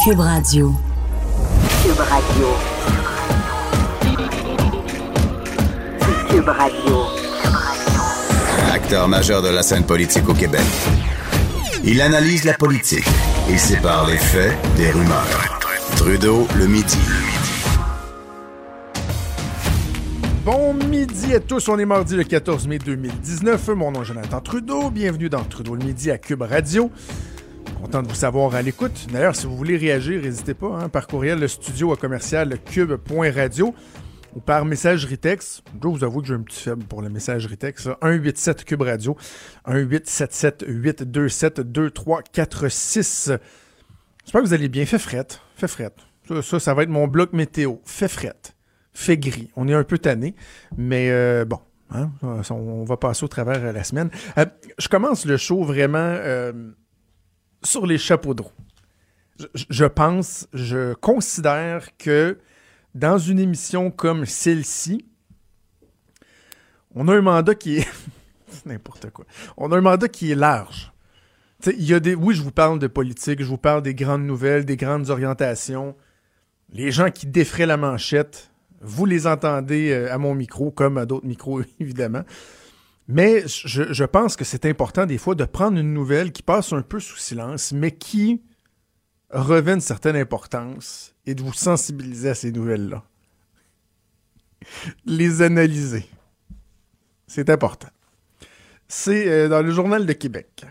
Cube Radio. Cube Radio. Cube Radio. Acteur majeur de la scène politique au Québec. Il analyse la politique et sépare les faits des rumeurs. Trudeau le midi. Bon midi à tous, on est mardi le 14 mai 2019. Mon nom est Jonathan Trudeau, bienvenue dans Trudeau le midi à Cube Radio. Content de vous savoir à l'écoute. D'ailleurs, si vous voulez réagir, n'hésitez pas, hein, par courriel, le studio à commercial cube.radio ou par messagerie texte. Je vous avouer que j'ai un petit faible pour le messagerie texte. 187 Cube Radio, 1877 827 2346. J'espère que vous allez bien. Fait frette, fait frette. Ça, ça, va être mon bloc météo. Fait frette fait gris. On est un peu tanné, mais euh, bon, hein, on va passer au travers euh, la semaine. Euh, je commence le show vraiment sur les chapeaux de roue. Je, pense, je considère que dans une émission comme celle-ci, on a un mandat qui est n'importe quoi. On a un mandat qui est large. y a oui, je vous parle de politique, je vous parle des grandes nouvelles, des grandes orientations. Les gens qui défraient la manchette, vous les entendez à mon micro, comme à d'autres micros, évidemment. Mais je, pense que c'est important des fois de prendre une nouvelle qui passe un peu sous silence, mais qui revêt une certaine importance et de vous sensibiliser à ces nouvelles-là. Les analyser. C'est important. C'est euh, dans le Journal de Québec.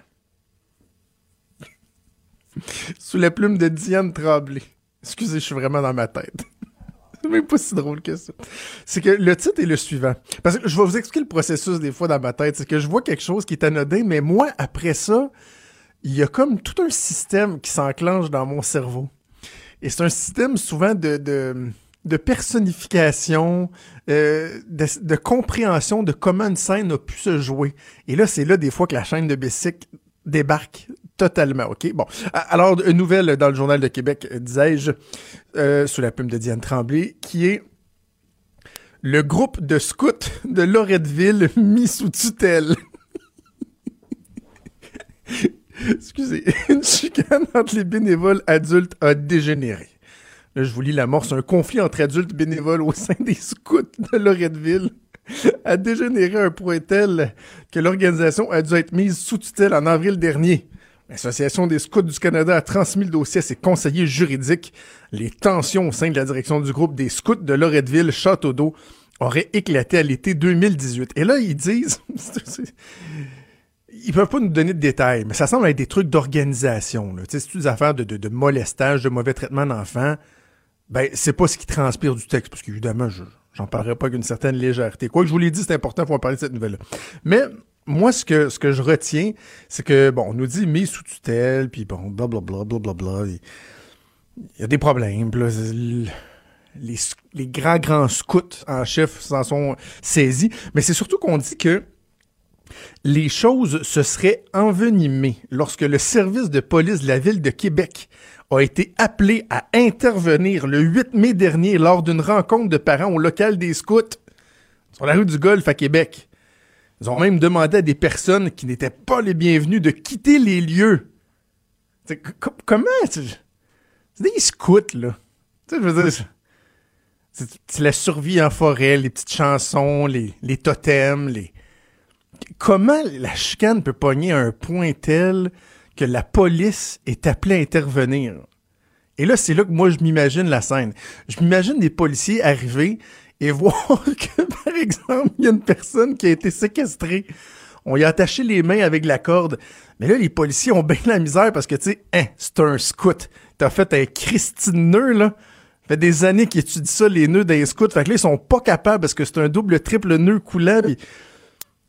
Sous la plume de Diane Tremblay. Excusez, je suis vraiment dans ma tête. C'est même pas si drôle que ça. C'est que le titre est le suivant. Parce que je vais vous expliquer le processus des fois dans ma tête. C'est que je vois quelque chose qui est anodin, mais moi, après ça, il y a comme tout un système qui s'enclenche dans mon cerveau. Et c'est un système souvent de, de, personnification, euh, de, de, compréhension de comment une scène a pu se jouer. Et là, c'est là des fois que la chaîne de Bessic débarque totalement. OK? Bon. Alors, une nouvelle dans le Journal de Québec, disais-je, euh, sous la plume de Diane Tremblay, qui est le groupe de scouts de Loretteville mis sous tutelle. Excusez, une chicane entre les bénévoles adultes a dégénéré. Là, je vous lis l'amorce. Un conflit entre adultes bénévoles au sein des scouts de Loretteville a dégénéré à un point tel que l'organisation a dû être mise sous tutelle en avril dernier. L'Association des scouts du Canada a transmis le dossier à ses conseillers juridiques. Les tensions au sein de la direction du groupe des scouts de Loretteville, Château d'eau, auraient éclaté à l'été 2018. Et là, ils disent... ils peuvent pas nous donner de détails, mais ça semble être des trucs d'organisation. C'est des affaires de, de, de, molestage, de mauvais traitement d'enfants? Ben, c'est pas ce qui transpire du texte, parce qu'évidemment, je j'en parlerai pas avec une certaine légèreté. Quoi que je vous l'ai dit, c'est important, faut en parler de cette nouvelle-là. Mais moi, ce que, ce que je retiens, c'est que, bon, on nous dit mise sous tutelle, puis bon, blablabla, blablabla. Il y a des problèmes. Les, les grands, grands scouts en chef s'en sont saisis. Mais c'est surtout qu'on dit que les choses se seraient envenimées lorsque le service de police de la ville de Québec a été appelé à intervenir le 8 mai dernier lors d'une rencontre de parents au local des scouts sur la rue du Golfe à Québec. Ils ont même demandé à des personnes qui n'étaient pas les bienvenues de quitter les lieux. comment? C'est des scouts, là. Tu sais, je c'est la survie en forêt, les petites chansons, les, les totems, les... Comment la chicane peut pogner à un point tel que la police est appelée à intervenir? Et là, c'est là que moi, je m'imagine la scène. Je m'imagine des policiers arriver et voir que, par exemple, il y a une personne qui a été séquestrée. On y a attaché les mains avec la corde. Mais là, les policiers ont bien la misère parce que, tu sais, hein, c'est un scout. T'as fait un Christine nœud, là. Fait des années qu'ils étudient ça, les nœuds des scouts. Fait que là, ils sont pas capables parce que c'est un double, triple nœud coulant.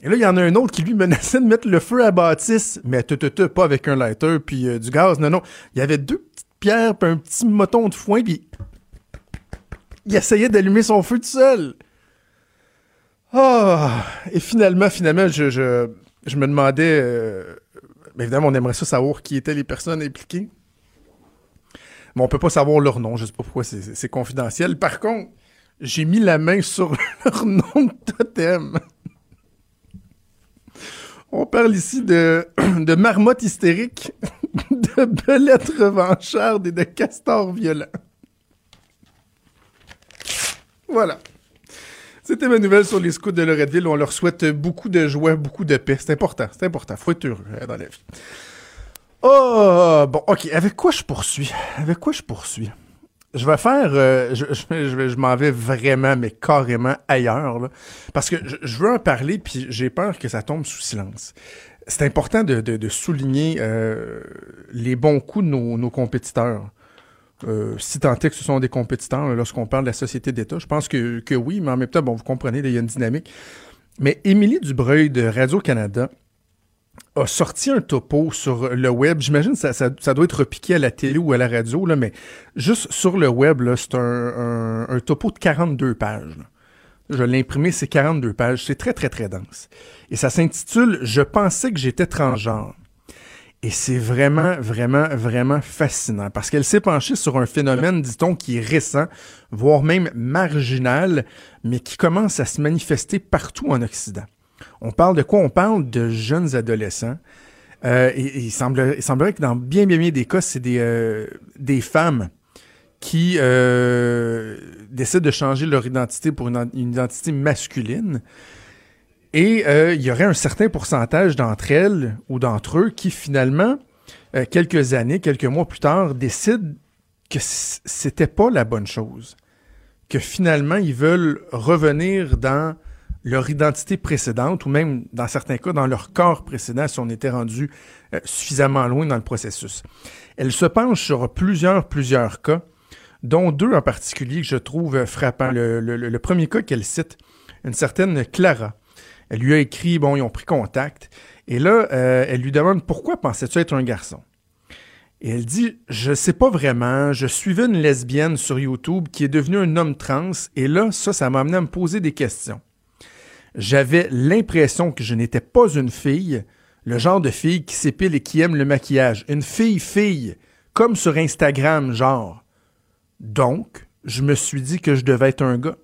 Et là, il y en a un autre qui lui menaçait de mettre le feu à bâtisse, mais te, te, te, pas avec un lighter puis euh, du gaz. Non, non. Il y avait deux petites pierres puis un petit moton de foin puis il essayait d'allumer son feu tout seul. Oh, et finalement, finalement, je, je, je me demandais... Euh, évidemment, on aimerait ça savoir qui étaient les personnes impliquées. Mais on peut pas savoir leur nom. Je sais pas pourquoi c'est confidentiel. Par contre, j'ai mis la main sur leur nom de totem. On parle ici de, de marmotte hystérique, de belettes revanchardes et de castors violents. Voilà. C'était ma nouvelle sur les scouts de Loretteville. On leur souhaite beaucoup de joie, beaucoup de paix. C'est important, c'est important. Faut être heureux hein, dans la vie. Oh, bon, ok. Avec quoi je poursuis? Avec quoi je poursuis? Je vais faire, euh, je, je, je, m'en vais vraiment, mais carrément ailleurs, parce que je, veux en parler, puis j'ai peur que ça tombe sous silence. C'est important de, souligner euh, les bons coups de nos compétiteurs. Euh, si tant est que ce sont des compétiteurs lorsqu'on parle de la société d'État, je pense que, que, oui, mais en même temps, bon, vous comprenez, il y a une dynamique. Mais Émilie Dubreuil de Radio-Canada a sorti un topo sur le web. J'imagine que ça, ça, doit être repiqué à la télé ou à la radio, là, mais juste sur le web, c'est un, un, topo de 42 pages. Je l'ai imprimé, c'est 42 pages. C'est très, très, très dense. Et ça s'intitule « Je pensais que j'étais transgenre ». Et c'est vraiment, vraiment, vraiment fascinant parce qu'elle s'est penchée sur un phénomène, dit-on, qui est récent, voire même marginal, mais qui commence à se manifester partout en Occident. On parle de quoi? On parle de jeunes adolescents. Euh, il, semble, il, semblerait que dans bien, bien, bien des cas, c'est des, euh, des femmes qui euh, décident de changer leur identité pour une identité masculine. Et euh, il y aurait un certain pourcentage d'entre elles ou d'entre eux qui finalement, euh, quelques années, quelques mois plus tard, décident que c'était pas la bonne chose. Que finalement, ils veulent revenir dans leur identité précédente ou même, dans certains cas, dans leur corps précédent si on était rendu euh, suffisamment loin dans le processus. Elle se penche sur plusieurs, plusieurs cas, dont deux en particulier que je trouve frappants. Le, le, le premier cas qu'elle cite, une certaine Clara, elle lui a écrit, bon, ils ont pris contact. Et là, euh, elle lui demande pourquoi pensais-tu être un garçon? Et elle dit, je sais pas vraiment, je suivais une lesbienne sur YouTube qui est devenue un homme trans, et là, ça, ça m'a amené à me poser des questions. J'avais l'impression que je n'étais pas une fille, le genre de fille qui s'épile et qui aime le maquillage. Une fille-fille, comme sur Instagram, genre. Donc, je me suis dit que je devais être un gars.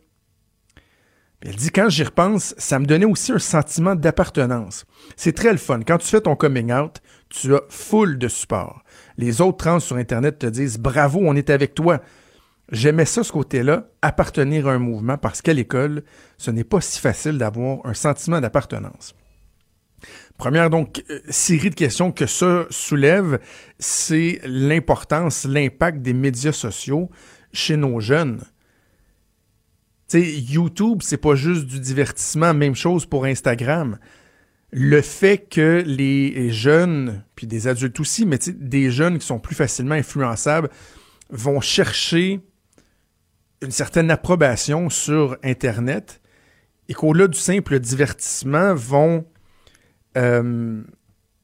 Elle dit, quand j'y repense, ça me donnait aussi un sentiment d'appartenance. C'est très le fun. Quand tu fais ton coming out, tu as full de support. Les autres trans sur Internet te disent, bravo, on est avec toi. J'aimais ça, ce côté-là, appartenir à un mouvement, parce qu'à l'école, ce n'est pas si facile d'avoir un sentiment d'appartenance. Première donc euh, série de questions que ça soulève, c'est l'importance, l'impact des médias sociaux chez nos jeunes. T'sais, YouTube, c'est pas juste du divertissement, même chose pour Instagram. Le fait que les jeunes, puis des adultes aussi, mais des jeunes qui sont plus facilement influençables, vont chercher une certaine approbation sur Internet et qu'au-delà du simple divertissement, vont, euh,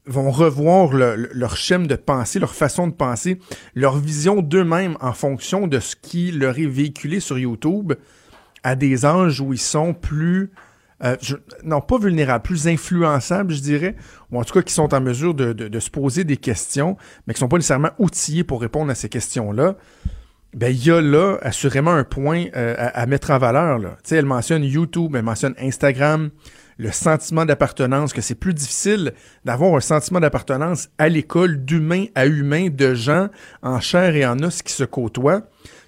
revoir le, leur schème de pensée, leur façon de penser, leur vision d'eux-mêmes en fonction de ce qui leur est véhiculé sur YouTube à des âges où ils sont plus, euh, non pas vulnérables, plus influençables, je dirais, ou en tout cas qui sont en mesure de, se poser des questions, mais qui sont pas nécessairement outillés pour répondre à ces questions-là. Ben, il y a là assurément un point euh, à, mettre en valeur. Elle mentionne YouTube, elle mentionne Instagram, le sentiment d'appartenance, que c'est plus difficile d'avoir un sentiment d'appartenance à l'école d'humain à humain, de gens en chair et en os qui se côtoient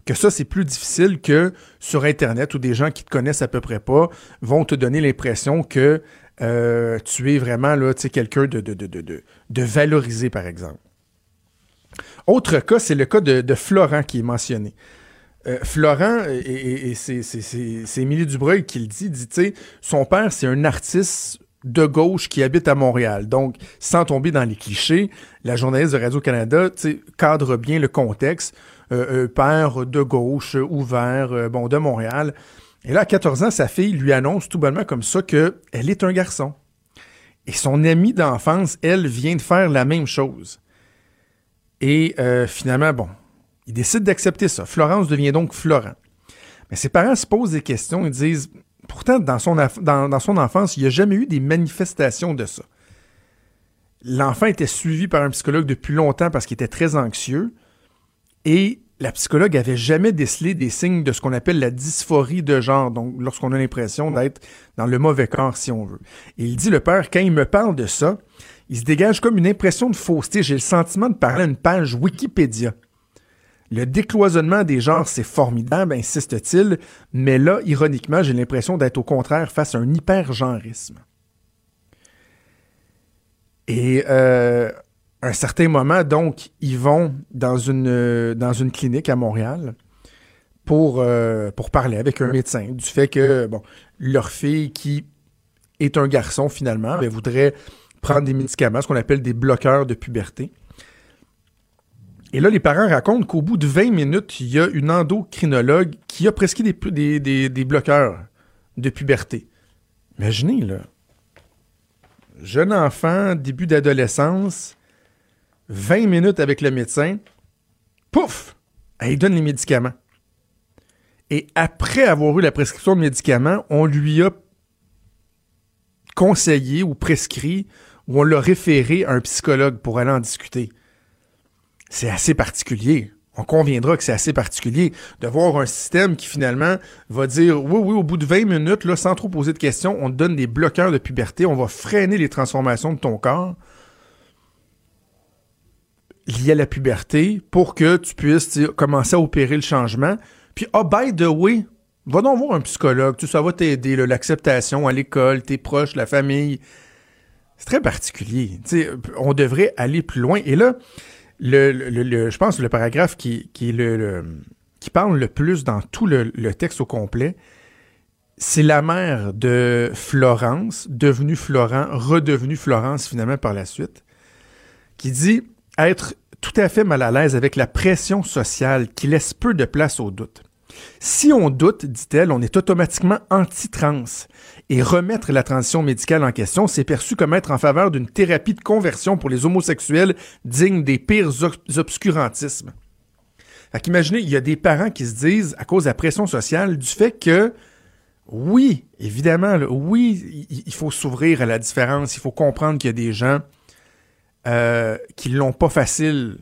que ça, c'est plus difficile que sur Internet où des gens qui te connaissent à peu près pas vont te donner l'impression que euh, tu es vraiment quelqu'un de, de, de, de, valorisé, par exemple. Autre cas, c'est le cas de, Florent qui est mentionné. Euh, Florent, et, c'est Émilie Dubreuil qui le dit, dit, tu son père, c'est un artiste de gauche qui habite à Montréal. Donc, sans tomber dans les clichés, la journaliste de Radio-Canada cadre bien le contexte père de gauche, ouvert, euh, bon, de Montréal. Et là, à 14 ans, sa fille lui annonce tout bonnement comme ça qu'elle est un garçon. Et son amie d'enfance, elle, vient de faire la même chose. Et euh, finalement, bon, il décide d'accepter ça. Florence devient donc Florent. Mais ses parents se posent des questions et disent, pourtant, dans son, dans son enfance, il n'y a jamais eu des manifestations de ça. L'enfant était suivi par un psychologue depuis longtemps parce qu'il était très anxieux. Et la psychologue avait jamais décelé des signes de ce qu'on appelle la dysphorie de genre, donc lorsqu'on a l'impression d'être dans le mauvais corps, si on veut. Et il dit, le père, quand il me parle de ça, il se dégage comme une impression de fausseté. J'ai le sentiment de parler à une page Wikipédia. Le décloisonnement des genres, c'est formidable, insiste-t-il, mais là, ironiquement, j'ai l'impression d'être au contraire face à un hyper-genrisme. Et euh, un certain moment, donc, ils vont dans une, dans une clinique à Montréal pour, euh, pour parler avec un médecin du fait que, bon, leur fille, qui est un garçon finalement, ben, voudrait prendre des médicaments, ce qu'on appelle des bloqueurs de puberté. Et là, les parents racontent qu'au bout de 20 minutes, il y a une endocrinologue qui a prescrit des, des, des, bloqueurs de puberté. Imaginez, là. Jeune enfant, début d'adolescence, 20 minutes avec le médecin, pouf, elle donne les médicaments. Et après avoir eu la prescription de médicaments, on lui a conseillé ou prescrit ou on l'a référé à un psychologue pour aller en discuter. C'est assez particulier. On conviendra que c'est assez particulier de voir un système qui finalement va dire oui, oui, au bout de 20 minutes, sans trop poser de questions, on te donne des bloqueurs de puberté, on va freiner les transformations de ton corps liées à la puberté pour que tu puisses commencer à opérer le changement. Puis, oh, by the way, va donc voir un psychologue, tout ça va t'aider, l'acceptation à l'école, tes proches, la famille. C'est très particulier. on devrait aller plus loin. Et là, le, le, je pense le paragraphe qui, qui, le, qui parle le plus dans tout le, texte au complet, c'est la mère de Florence, devenue Florent, redevenue Florence finalement par la suite, qui dit être tout à fait mal à l'aise avec la pression sociale qui laisse peu de place au doute. Si on doute, dit-elle, on est automatiquement anti-trans. Et remettre la transition médicale en question, c'est perçu comme être en faveur d'une thérapie de conversion pour les homosexuels digne des pires obscurantismes. Fait qu'imaginez, il y a des parents qui se disent, à cause de la pression sociale, du fait que, oui, évidemment, oui, il faut s'ouvrir à la différence, il faut comprendre qu'il y a des gens euh, qui l'ont pas facile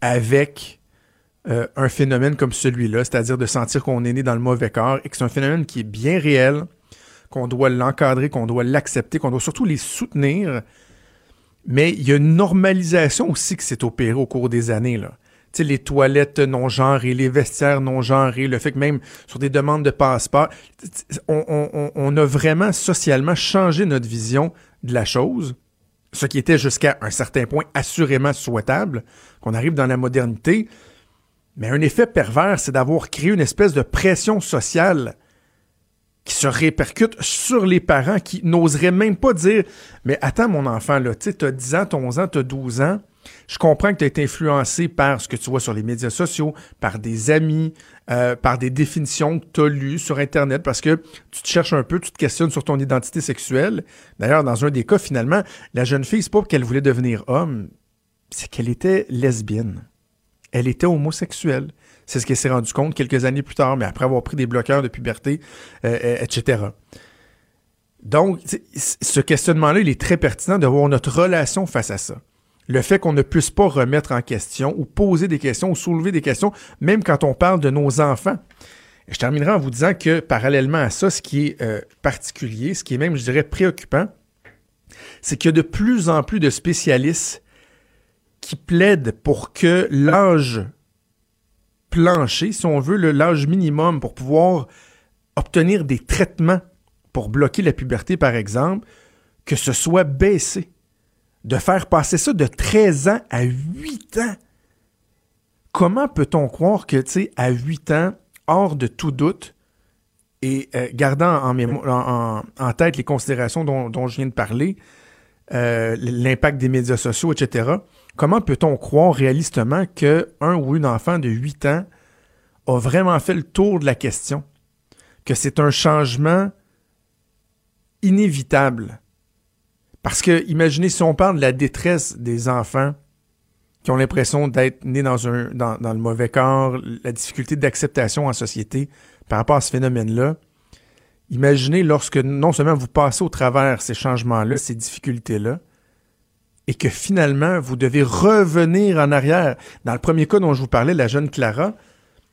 avec euh, un phénomène comme celui-là, c'est-à-dire de sentir qu'on est né dans le mauvais corps et que c'est un phénomène qui est bien réel, qu'on doit l'encadrer, qu'on doit l'accepter, qu'on doit surtout les soutenir. Mais il y a une normalisation aussi qui s'est opérée au cours des années. Là. les toilettes non genrées, les vestiaires non genrés, le fait que même sur des demandes de passeport, on a vraiment socialement changé notre vision de la chose, ce qui était jusqu'à un certain point assurément souhaitable, qu'on arrive dans la modernité, mais un effet pervers, c'est d'avoir créé une espèce de pression sociale qui se répercute sur les parents qui n'oseraient même pas dire Mais attends, mon enfant, là, tu as 10 ans, 11 ans, tu as 12 ans. Je comprends que tu as été influencé par ce que tu vois sur les médias sociaux, par des amis, euh, par des définitions que tu as lues sur Internet parce que tu te cherches un peu, tu te questionnes sur ton identité sexuelle. D'ailleurs, dans un des cas, finalement, la jeune fille, c'est pas qu'elle voulait devenir homme, c'est qu'elle était lesbienne elle était homosexuelle. C'est ce qu'elle s'est rendu compte quelques années plus tard, mais après avoir pris des bloqueurs de puberté, euh, euh, etc. Donc, ce questionnement-là, il est très pertinent de voir notre relation face à ça. Le fait qu'on ne puisse pas remettre en question ou poser des questions ou soulever des questions, même quand on parle de nos enfants. je terminerai en vous disant que parallèlement à ça, ce qui est euh, particulier, ce qui est même, je dirais, préoccupant, c'est qu'il y a de plus en plus de spécialistes qui plaide pour que l'âge plancher, si on veut, l'âge minimum pour pouvoir obtenir des traitements pour bloquer la puberté, par exemple, que ce soit baissé. De faire passer ça de 13 ans à 8 ans. Comment peut-on croire que, tu sais, à 8 ans, hors de tout doute, et euh, gardant en, tête les considérations dont, je viens de parler, euh, l'impact des médias sociaux, etc., comment peut-on croire réalistement que un ou une enfant de 8 ans a vraiment fait le tour de la question, que c'est un changement inévitable? Parce que, imaginez si on parle de la détresse des enfants qui ont l'impression d'être nés dans, le mauvais corps, la difficulté d'acceptation en société par rapport à ce phénomène-là. Imaginez lorsque non seulement vous passez au travers ces changements-là, ces difficultés-là, et que finalement, vous devez revenir en arrière. Dans le premier cas dont je vous parlais, la jeune Clara,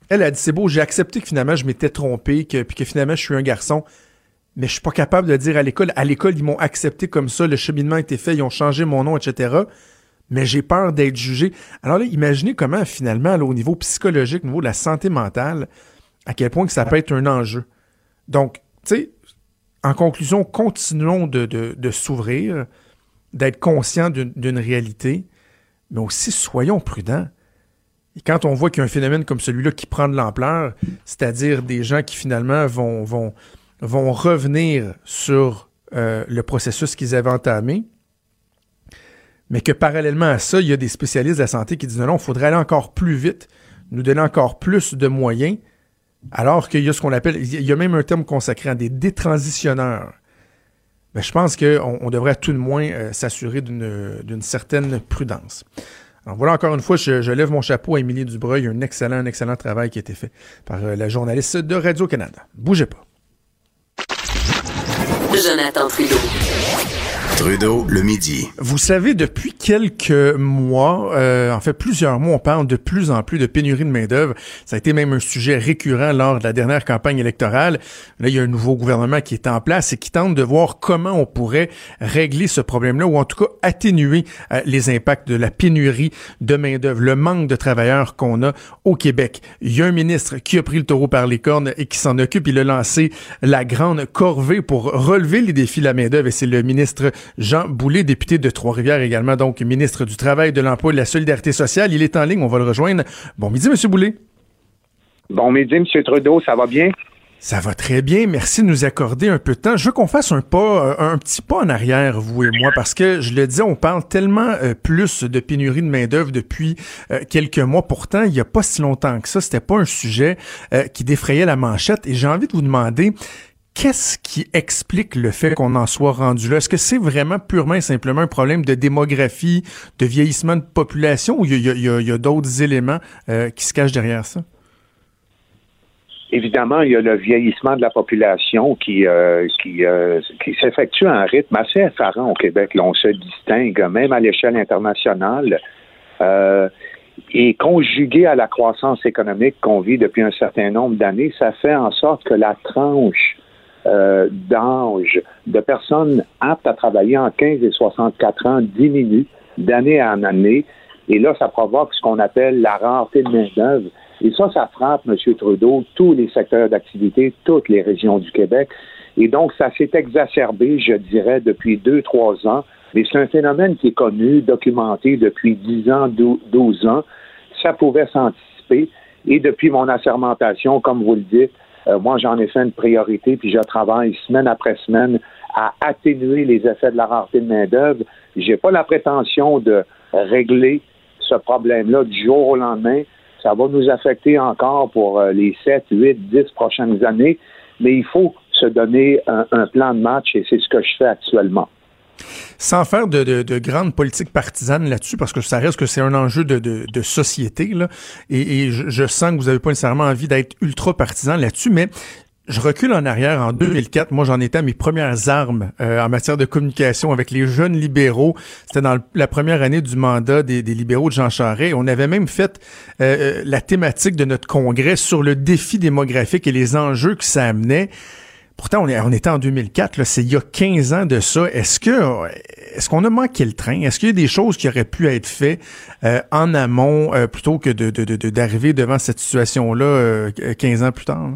elle a dit c'est beau, j'ai accepté que finalement je m'étais trompé, puis que finalement je suis un garçon. Mais je suis pas capable de dire à l'école, à l'école, ils m'ont accepté comme ça, le cheminement a été fait, ils ont changé mon nom, etc. Mais j'ai peur d'être jugé. Alors là, imaginez comment, finalement, au niveau psychologique, au niveau de la santé mentale, à quel point que ça peut être un enjeu. Donc, tu sais, en conclusion, continuons de, s'ouvrir, d'être conscients d'une réalité, mais aussi soyons prudents. Et quand on voit qu'il y a un phénomène comme celui-là qui prend de l'ampleur, c'est-à-dire des gens qui finalement vont, vont revenir sur euh, le processus qu'ils avaient entamé, mais que parallèlement à ça, il y a des spécialistes de la santé qui disent non, il faudrait aller encore plus vite, nous donner encore plus de moyens, alors qu'il y a ce qu'on appelle, il y a même un terme consacré à des détransitionneurs. Mais je pense qu'on on devrait tout de moins euh, s'assurer d'une certaine prudence. Alors voilà, encore une fois, je, lève mon chapeau à Émilie Dubreuil. Un excellent, un excellent travail qui a été fait par euh, la journaliste de Radio-Canada. Bougez pas. Jonathan Trudeau. Trudeau, le midi. Vous savez, depuis quelques mois, euh, en fait plusieurs mois, on parle de plus en plus de pénurie de main-d'œuvre. Ça a été même un sujet récurrent lors de la dernière campagne électorale. Là, il y a un nouveau gouvernement qui est en place et qui tente de voir comment on pourrait régler ce problème-là ou en tout cas atténuer euh, les impacts de la pénurie de main-d'œuvre, le manque de travailleurs qu'on a au Québec. Il y a un ministre qui a pris le taureau par les cornes et qui s'en occupe. Il a lancé la grande corvée pour relever les défis de la main-d'œuvre et c'est le ministre Jean Boulet, député de Trois-Rivières également, donc ministre du Travail, de l'Emploi et de la Solidarité sociale. Il est en ligne, on va le rejoindre. Bon midi, M. Boulet. Bon midi, M. Trudeau, ça va bien? Ça va très bien. Merci de nous accorder un peu de temps. Je veux qu'on fasse un pas, euh, un petit pas en arrière, vous et moi, parce que je le disais, on parle tellement euh, plus de pénurie de main d'œuvre depuis euh, quelques mois. Pourtant, il n'y a pas si longtemps que ça, c'était pas un sujet qui défrayait la manchette. Et j'ai envie de vous demander Qu'est-ce qui explique le fait qu'on en soit rendu là? Est-ce que c'est vraiment purement et simplement un problème de démographie, de vieillissement de population ou il y a, d'autres éléments euh, qui se cachent derrière ça? Évidemment, il y a le vieillissement de la population qui, euh, euh, qui s'effectue à un rythme assez effarant au Québec. On se distingue même à l'échelle internationale. et conjugué à la croissance économique qu'on vit depuis un certain nombre d'années, ça fait en sorte que la tranche euh, d'âge de personnes aptes à travailler en 15 et 64 ans diminue d'année en année. Et là, ça provoque ce qu'on appelle la rareté de main-d'œuvre. Et ça, ça frappe, M. Trudeau, tous les secteurs d'activité, toutes les régions du Québec. Et donc, ça s'est exacerbé, je dirais, depuis deux, trois ans. Mais c'est un phénomène qui est connu, documenté depuis 10 ans, 12 ans. Ça pouvait s'anticiper. Et depuis mon assermentation, comme vous le dites, euh, moi, j'en ai fait une priorité, puis je travaille semaine après semaine à atténuer les effets de la rareté de main-d'œuvre. J'ai pas la prétention de régler ce problème-là du jour au lendemain. Ça va nous affecter encore pour euh, les 7, 8, 10 prochaines années, mais il faut se donner un plan de match et c'est ce que je fais actuellement. Sans faire de, de, de grandes politiques partisanes là-dessus, parce que ça reste que c'est un enjeu de, de société, là, et, je, sens que vous n'avez pas nécessairement envie d'être ultra partisan là-dessus, mais je recule en arrière. En 2004, moi, j'en étais à mes premières armes euh, en matière de communication avec les jeunes libéraux. C'était dans la première année du mandat des, libéraux de Jean Charest. On avait même fait euh, euh, la thématique de notre congrès sur le défi démographique et les enjeux que ça amenait. Pourtant, on, est, on était en 2004, c'est il y a 15 ans de ça. Est-ce que est-ce qu'on a manqué le train? Est-ce qu'il y a des choses qui auraient pu être faites euh, en amont euh, plutôt que d'arriver de, devant cette situation-là 15 euh, ans plus tard?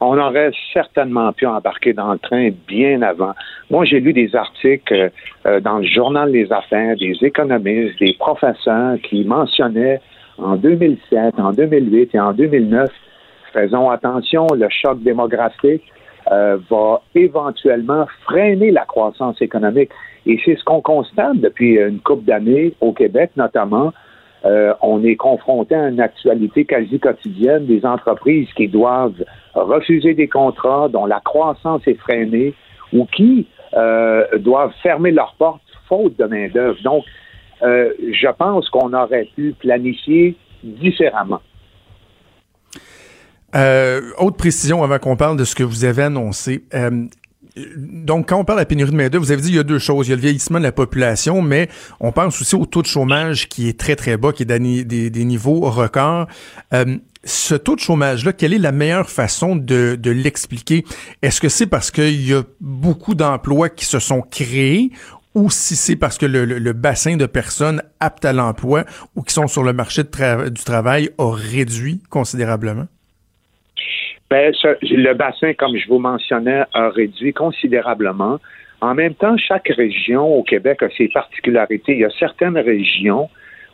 On aurait certainement pu embarquer dans le train bien avant. Moi, j'ai lu des articles dans le journal des affaires, des économistes, des professeurs qui mentionnaient en 2007, en 2008 et en 2009, faisons attention, le choc démographique euh, va éventuellement freiner la croissance économique. Et c'est ce qu'on constate depuis une couple d'années au Québec, notamment. Euh, on est confronté à une actualité quasi quotidienne des entreprises qui doivent refuser des contrats dont la croissance est freinée ou qui euh, doivent fermer leurs portes faute de main-d'œuvre. Donc, je pense qu'on aurait pu planifier différemment. Euh, autre précision avant qu'on parle de ce que vous avez annoncé. Euh, donc, quand on parle de la pénurie de main-d'œuvre, vous avez dit il y a deux choses. Il y a le vieillissement de la population, mais on pense aussi au taux de chômage qui est très, très bas, qui est des, niveaux records. Euh, ce taux de chômage-là, quelle est la meilleure façon de, de l'expliquer? Est-ce que c'est parce qu'il y a beaucoup d'emplois qui se sont créés ou si c'est parce que le, le, bassin de personnes aptes à l'emploi ou qui sont sur le marché du travail a réduit considérablement? Ben, le bassin, comme je vous mentionnais, a réduit considérablement. En même temps, chaque région au Québec a ses particularités. Il y a certaines régions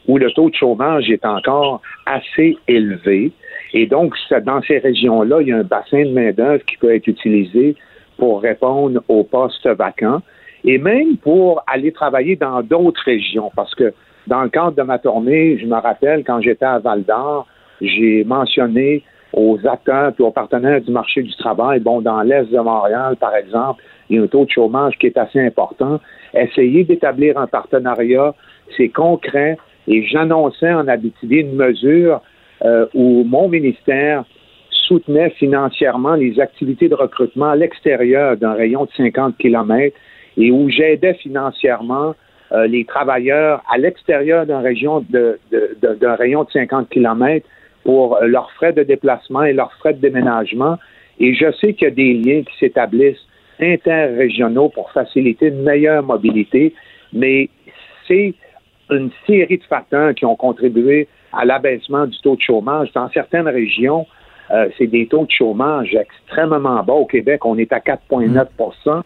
où le taux de chômage est encore assez élevé. Et donc, dans ces régions-là, il y a un bassin de main-d'œuvre qui peut être utilisé pour répondre aux postes vacants et même pour aller travailler dans d'autres régions. Parce que dans le cadre de ma tournée, je me rappelle quand j'étais à Val d'Or, j'ai mentionné aux acteurs et aux partenaires du marché du travail, bon, dans l'Est de Montréal, par exemple, il y a un taux de chômage qui est assez important. Essayer d'établir un partenariat, c'est concret. Et j'annonçais en Abitibi une mesure euh, où mon ministère soutenait financièrement les activités de recrutement à l'extérieur d'un rayon de 50 kilomètres et où j'aidais financièrement euh, les travailleurs à l'extérieur d'un rayon de 50 kilomètres pour leurs frais de déplacement et leurs frais de déménagement. Et je sais qu'il y a des liens qui s'établissent interrégionaux pour faciliter une meilleure mobilité, mais c'est une série de facteurs qui ont contribué à l'abaissement du taux de chômage. Dans certaines régions, euh, c'est des taux de chômage extrêmement bas. Au Québec, on est à 4,9%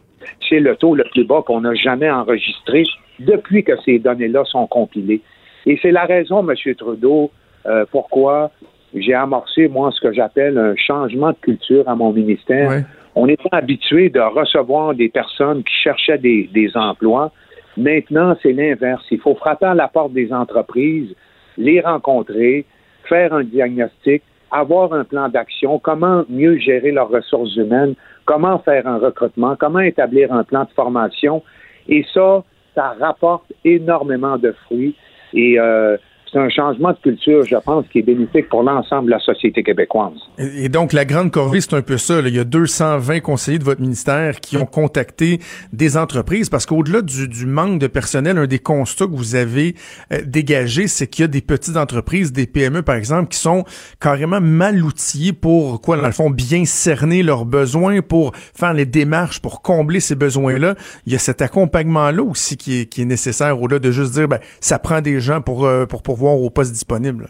C'est le taux le plus bas qu'on a jamais enregistré depuis que ces données-là sont compilées. Et c'est la raison, M. Trudeau, euh, pourquoi? J'ai amorcé, moi, ce que j'appelle un changement de culture à mon ministère. On était habitué de recevoir des personnes qui cherchaient des, des emplois. Maintenant, c'est l'inverse. Il faut frapper à la porte des entreprises, les rencontrer, faire un diagnostic, avoir un plan d'action, comment mieux gérer leurs ressources humaines, comment faire un recrutement, comment établir un plan de formation. Et ça, ça rapporte énormément de fruits. Et euh, c'est un changement de culture, je pense, qui est bénéfique pour l'ensemble de la société québécoise. Et donc, la grande corvée, c'est un peu ça. Il y a 220 conseillers de votre ministère qui ont contacté des entreprises parce qu'au-delà du, manque de personnel, un des constats que vous avez euh, dégagé, c'est qu'il y a des petites entreprises, des PME, par exemple, qui sont carrément mal outillées pour, quoi, dans le fond, bien cerner leurs besoins, pour faire les démarches, pour combler ces besoins-là. Il y a cet accompagnement-là aussi qui est, qui est nécessaire, au-delà de juste dire, ben, ça prend des gens pour, euh, pour, pour voir au poste disponible.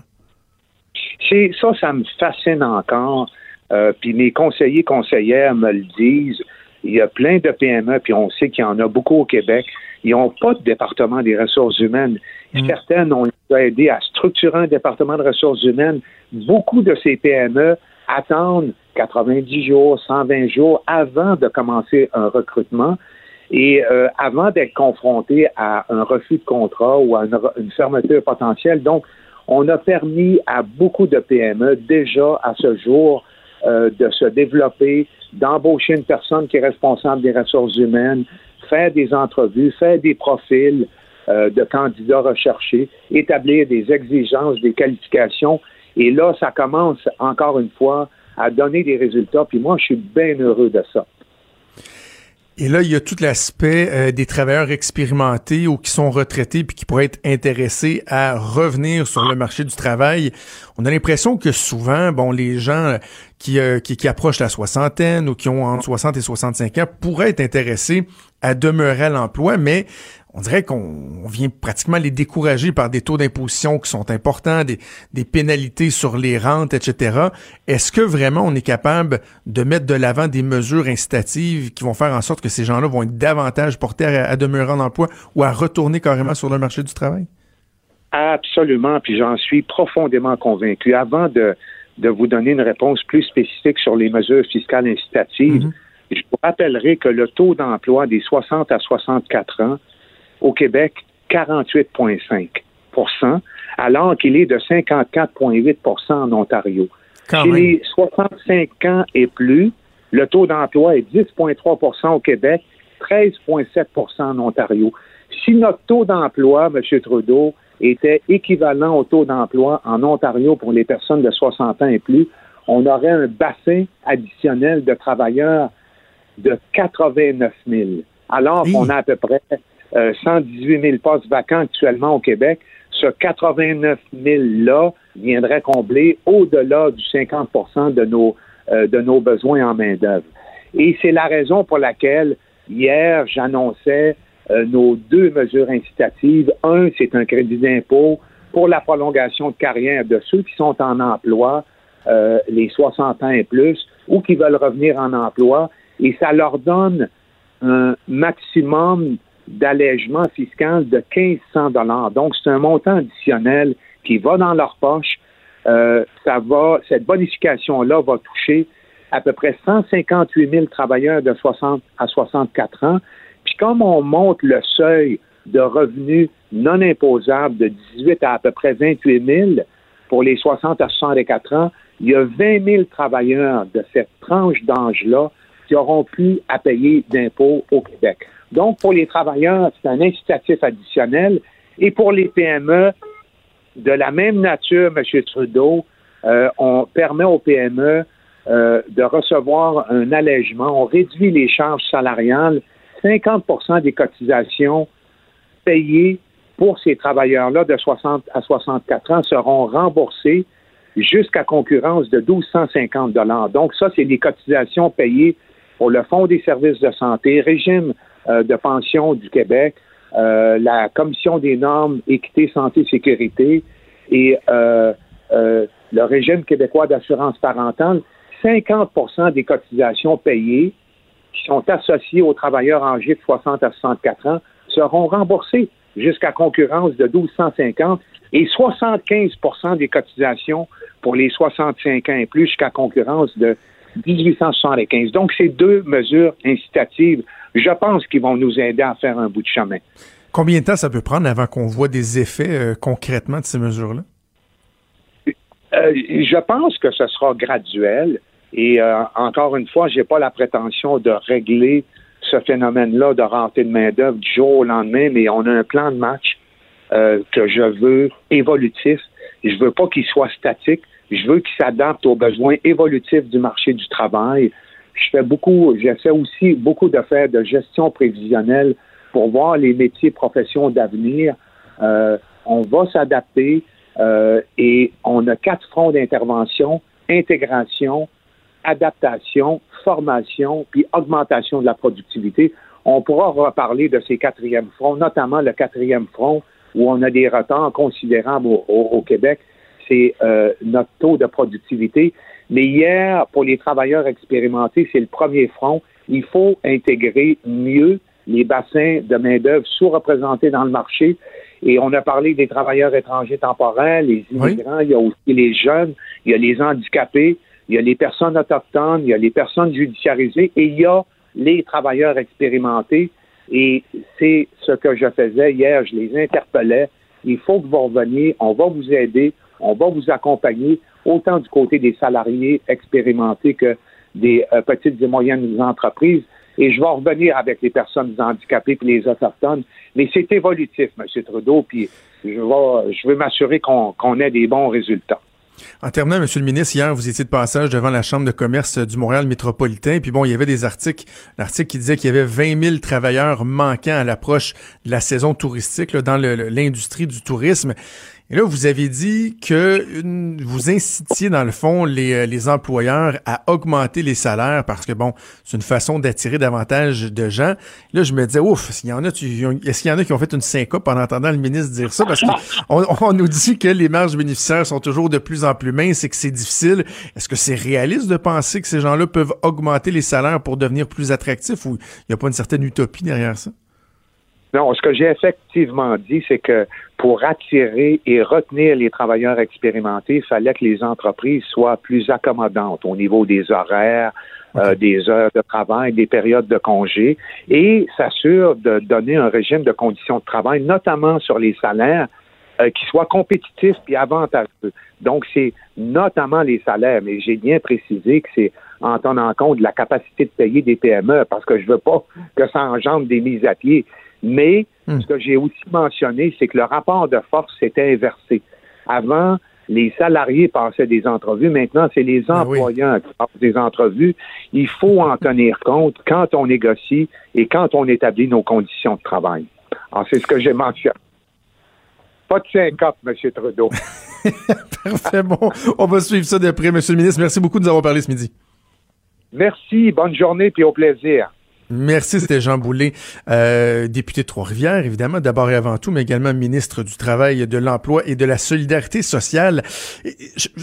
C'est ça, ça me fascine encore. Euh, puis mes conseillers, conseillères me le disent. Il y a plein de PME, puis on sait qu'il y en a beaucoup au Québec. Ils n'ont pas de département des ressources humaines. Mm. Certaines ont aidé à structurer un département de ressources humaines. Beaucoup de ces PME attendent 90 jours, 120 jours avant de commencer un recrutement. Et euh, avant d'être confronté à un refus de contrat ou à une, fermeture potentielle, donc on a permis à beaucoup de PME déjà à ce jour euh, de se développer, d'embaucher une personne qui est responsable des ressources humaines, faire des entrevues, faire des profils euh, de candidats recherchés, établir des exigences, des qualifications. Et là, ça commence encore une fois à donner des résultats. Puis moi, je suis bien heureux de ça. Et là, il y a tout l'aspect euh, des travailleurs expérimentés ou qui sont retraités puis qui pourraient être intéressés à revenir sur le marché du travail. On a l'impression que souvent, bon, les gens euh, qui, euh, qui, qui, approchent la soixantaine ou qui ont entre 60 et 65 ans pourraient être intéressés à demeurer à l'emploi, mais on dirait qu'on vient pratiquement les décourager par des taux d'imposition qui sont importants, des, des, pénalités sur les rentes, etc. Est-ce que vraiment on est capable de mettre de l'avant des mesures incitatives qui vont faire en sorte que ces gens-là vont être davantage portés à, demeurer en emploi ou à retourner carrément sur le marché du travail? Absolument, puis j'en suis profondément convaincu. Avant de, de vous donner une réponse plus spécifique sur les mesures fiscales incitatives, mm-hmm. je vous rappellerai que le taux d'emploi des 60 à 64 ans au Québec, 48,5% alors qu'il est de 54,8% en Ontario. Chez les 65 ans et plus, le taux d'emploi est 10,3% au Québec, 13,7% en Ontario. Si notre taux d'emploi, M. Trudeau, était équivalent au taux d'emploi en Ontario pour les personnes de 60 ans et plus, on aurait un bassin additionnel de travailleurs de 89 000, alors qu'on a à peu près 118 euh, 000 postes vacants actuellement au Québec, ce 89 000-là viendrait combler au-delà du 50 de nos, euh, de nos besoins en main-d'œuvre. Et c'est la raison pour laquelle hier, j'annonçais euh, nos deux mesures incitatives. Un, c'est un crédit d'impôt pour la prolongation de carrière de ceux qui sont en emploi, euh, les 60 ans et plus, ou qui veulent revenir en emploi, et ça leur donne un maximum d'allègement fiscal de 1500 dollars. Donc, c'est un montant additionnel qui va dans leur poche. Euh, ça va, cette bonification-là va toucher à peu près 158 000 travailleurs de 60 à 64 ans. Puis comme on monte le seuil de revenus non imposables de 18 à à peu près 28 000 pour les 60 à 64 ans, il y a 20 000 travailleurs de cette tranche d'âge-là qui auront pu à payer d'impôts au Québec. Donc, pour les travailleurs, c'est un incitatif additionnel. Et pour les PME, de la même nature, M. Trudeau, euh, on permet aux PME euh, de recevoir un allègement. On réduit les charges salariales. 50% des cotisations payées pour ces travailleurs-là de 60 à 64 ans seront remboursées jusqu'à concurrence de 1250 dollars. Donc ça, c'est des cotisations payées pour le Fonds des services de santé, régime de pension du Québec, euh, la Commission des normes équité, santé, sécurité et euh, le régime québécois d'assurance parentale. 50% des cotisations payées qui sont associées aux travailleurs âgés de 60 à 64 ans seront remboursées jusqu'à concurrence de 1250 et 75% des cotisations pour les 65 ans et plus jusqu'à concurrence de 1875. Donc, ces deux mesures incitatives, je pense qu'ils vont nous aider à faire un bout de chemin. Combien de temps ça peut prendre avant qu'on voit des effets euh, concrètement de ces mesures-là? Euh, je pense que ce sera graduel. Et euh, encore une fois, je n'ai pas la prétention de régler ce phénomène-là de rentrée de main-d'œuvre du jour au lendemain, mais on a un plan de match que je veux évolutif. Je veux pas qu'il soit statique. Je veux qu'il s'adapte aux besoins évolutifs du marché du travail. Je fais beaucoup, j'essaie aussi beaucoup de faire de gestion prévisionnelle pour voir les métiers, professions d'avenir. Euh, on va s'adapter euh, et on a quatre fronts d'intervention intégration, adaptation, formation, puis augmentation de la productivité. On pourra reparler de ces quatrièmes fronts, notamment le quatrième front où on a des retards considérables au Québec c'est euh, notre taux de productivité. Mais hier, pour les travailleurs expérimentés, c'est le premier front. Il faut intégrer mieux les bassins de main-d'œuvre sous-représentés dans le marché. Et on a parlé des travailleurs étrangers temporaires, les immigrants, il y a aussi les jeunes, il y a les handicapés, il y a les personnes autochtones, il y a les personnes judiciarisées et il y a les travailleurs expérimentés. Et c'est ce que je faisais hier, je les interpellais. Il faut que vous reveniez, on va vous aider, on va vous accompagner autant du côté des salariés expérimentés que des euh, petites et moyennes entreprises. Et je vais revenir avec les personnes handicapées et les autochtones. Mais c'est évolutif, M. Trudeau, puis je, vais, m'assurer qu'on ait des bons résultats. En terminant, Monsieur le ministre, hier, vous étiez de passage devant la Chambre de commerce du Montréal métropolitain. Puis bon, il y avait des articles, l'article qui disait qu'il y avait 20 000 travailleurs manquants à l'approche de la saison touristique dans l'industrie du tourisme. Et là, vous avez dit que vous incitiez, dans le fond, les, euh, les, employeurs à augmenter les salaires parce que, bon, c'est une façon d'attirer davantage de gens. Là, je me disais, ouf, est-ce qu'il y en a, est-ce qu'il y en a qui ont fait une syncope en entendant le ministre dire ça? Parce qu'on on nous dit que les marges bénéficiaires sont toujours de plus en plus minces et que c'est difficile. Est-ce que c'est réaliste de penser que ces gens-là peuvent augmenter les salaires pour devenir plus attractifs ou il n'y a pas une certaine utopie derrière ça? Non, ce que j'ai effectivement dit, c'est que pour attirer et retenir les travailleurs expérimentés, il fallait que les entreprises soient plus accommodantes au niveau des horaires, euh, des heures de travail, des périodes de congé, et s'assure de donner un régime de conditions de travail, notamment sur les salaires, euh, qui soit compétitif et avantageux. Donc, c'est notamment les salaires, mais j'ai bien précisé que c'est en tenant compte de la capacité de payer des PME, parce que je veux pas que ça engendre des mises à pied. Mais hmm. ce que j'ai aussi mentionné, c'est que le rapport de force s'était inversé. Avant, les salariés passaient des entrevues. Maintenant, c'est les ben employeurs qui passent des entrevues. Il faut en tenir compte quand on négocie et quand on établit nos conditions de travail. Alors, c'est ce que j'ai mentionné. Pas de syncope, M. Trudeau. Parfait. Bon, on va suivre ça de près, M. le ministre. Merci beaucoup de nous avoir parlé ce midi. Merci, bonne journée, puis au plaisir. Merci, c'était Jean Boulet, euh, député de Trois-Rivières, évidemment, d'abord et avant tout, mais également ministre du Travail, de l'Emploi et de la Solidarité sociale.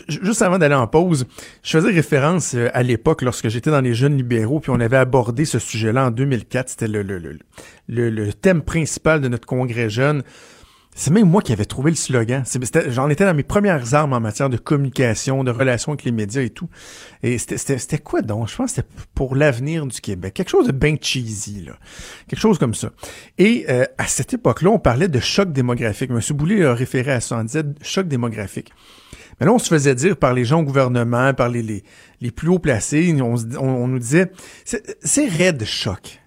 juste avant d'aller en pause, je faisais référence euh, à l'époque, lorsque j'étais dans les jeunes libéraux, puis on avait abordé ce sujet-là en 2004. C'était le, le, le, le, thème principal de notre congrès jeune. C'est même moi qui avais trouvé le slogan. J'en étais dans mes premières armes en matière de communication, de relations avec les médias et tout. Et c'était quoi donc? Je pense que c'était pour l'avenir du Québec. Quelque chose de bien cheesy, là. Quelque chose comme ça. Et euh, à cette époque-là, on parlait de choc démographique. M. Boulay a référé à ça en disait choc démographique. Mais là, on se faisait dire par les gens au gouvernement, par les, les, plus hauts placés, on, on, nous disait, c'est raide choc.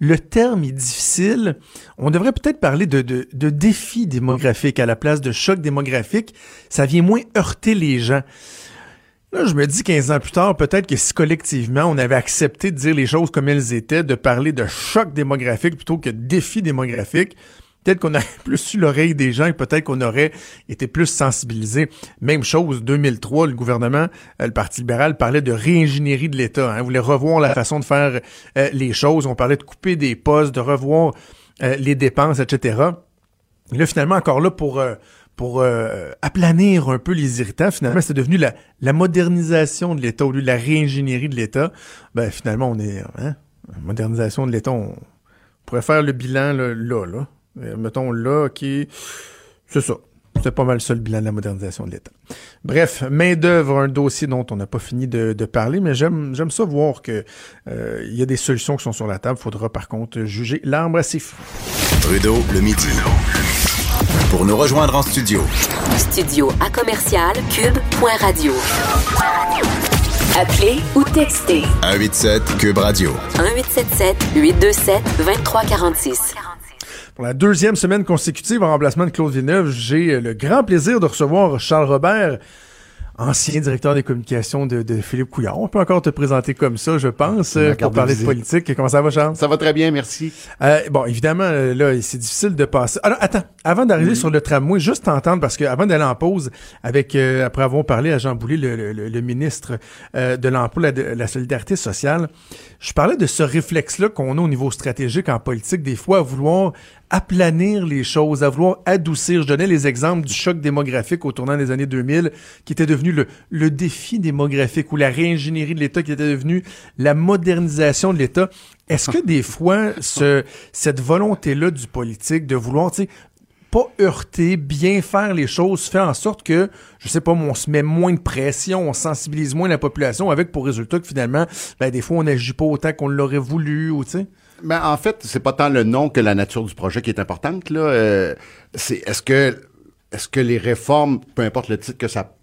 le terme est difficile. On devrait peut-être parler de, de, de défi démographique à la place de choc démographique. Ça vient moins heurter les gens. Là, je me dis 15 ans plus tard, peut-être que si collectivement on avait accepté de dire les choses comme elles étaient, de parler de choc démographique plutôt que de défi démographique, peut-être qu'on aurait plus eu l'oreille des gens et peut-être qu'on aurait été plus sensibilisé. Même chose, 2003, le gouvernement, euh, le Parti libéral parlait de réingénierie de l'État. Hein, voulait revoir la façon de faire euh, les choses. On parlait de couper des postes, de revoir euh, les dépenses, etc. Et là, finalement, encore là pour pour aplanir un peu les irritants, finalement, c'est devenu la, la modernisation de l'État au lieu de la réingénierie de l'État. Ben, finalement, on est... Hein, modernisation de l'État, on pourrait faire le bilan là, là, là. Euh, mettons là, qui c'est ça. C'est pas mal ça le bilan de la modernisation de l'État. Bref, main-d'œuvre, un dossier dont on n'a pas fini de, parler, mais j'aime, j'aime ça voir que euh, il y a des solutions qui sont sur la table. Faudra par contre juger l'arbre à ses fruits. Trudeau, le midi. Pour nous rejoindre en studio. Studio à commercial cube.radio. Appelez ou textez. 187 cube radio. 1877 827 2346. Pour la deuxième semaine consécutive en remplacement de Claude Villeneuve, j'ai le grand plaisir de recevoir Charles Robert, ancien directeur des communications de, Philippe Couillard. On peut encore te présenter comme ça, je pense, pour parler de politique. Comment ça va, Charles? Ça va très bien, merci. Euh, bon, évidemment, euh, là, c'est difficile de passer. Alors, attends, avant d'arriver sur le tramway, juste t'entendre, parce que avant d'aller en pause, avec euh, après avoir parlé à Jean Boulet, le, ministre de l'Emploi de la Solidarité sociale, je parlais de ce réflexe-là qu'on a au niveau stratégique en politique, des fois, à vouloir aplanir les choses, à vouloir adoucir. Je donnais les exemples du choc démographique au tournant des années 2000, qui était devenu le, le défi démographique ou la réingénierie de l'État, qui était devenu la modernisation de l'État. Est-ce que des fois, ce, cette volonté-là du politique de vouloir, tu sais, pas heurter, bien faire les choses, fait en sorte que, je sais pas, on se met moins de pression, on sensibilise moins la population avec pour résultat que finalement, ben, des fois, on n'agit pas autant qu'on l'aurait voulu, ou tu sais? Ben, en fait, c'est pas tant le nom que la nature du projet qui est importante, là. Euh, c'est, est-ce que, est-ce que les réformes, peu importe le titre que ça,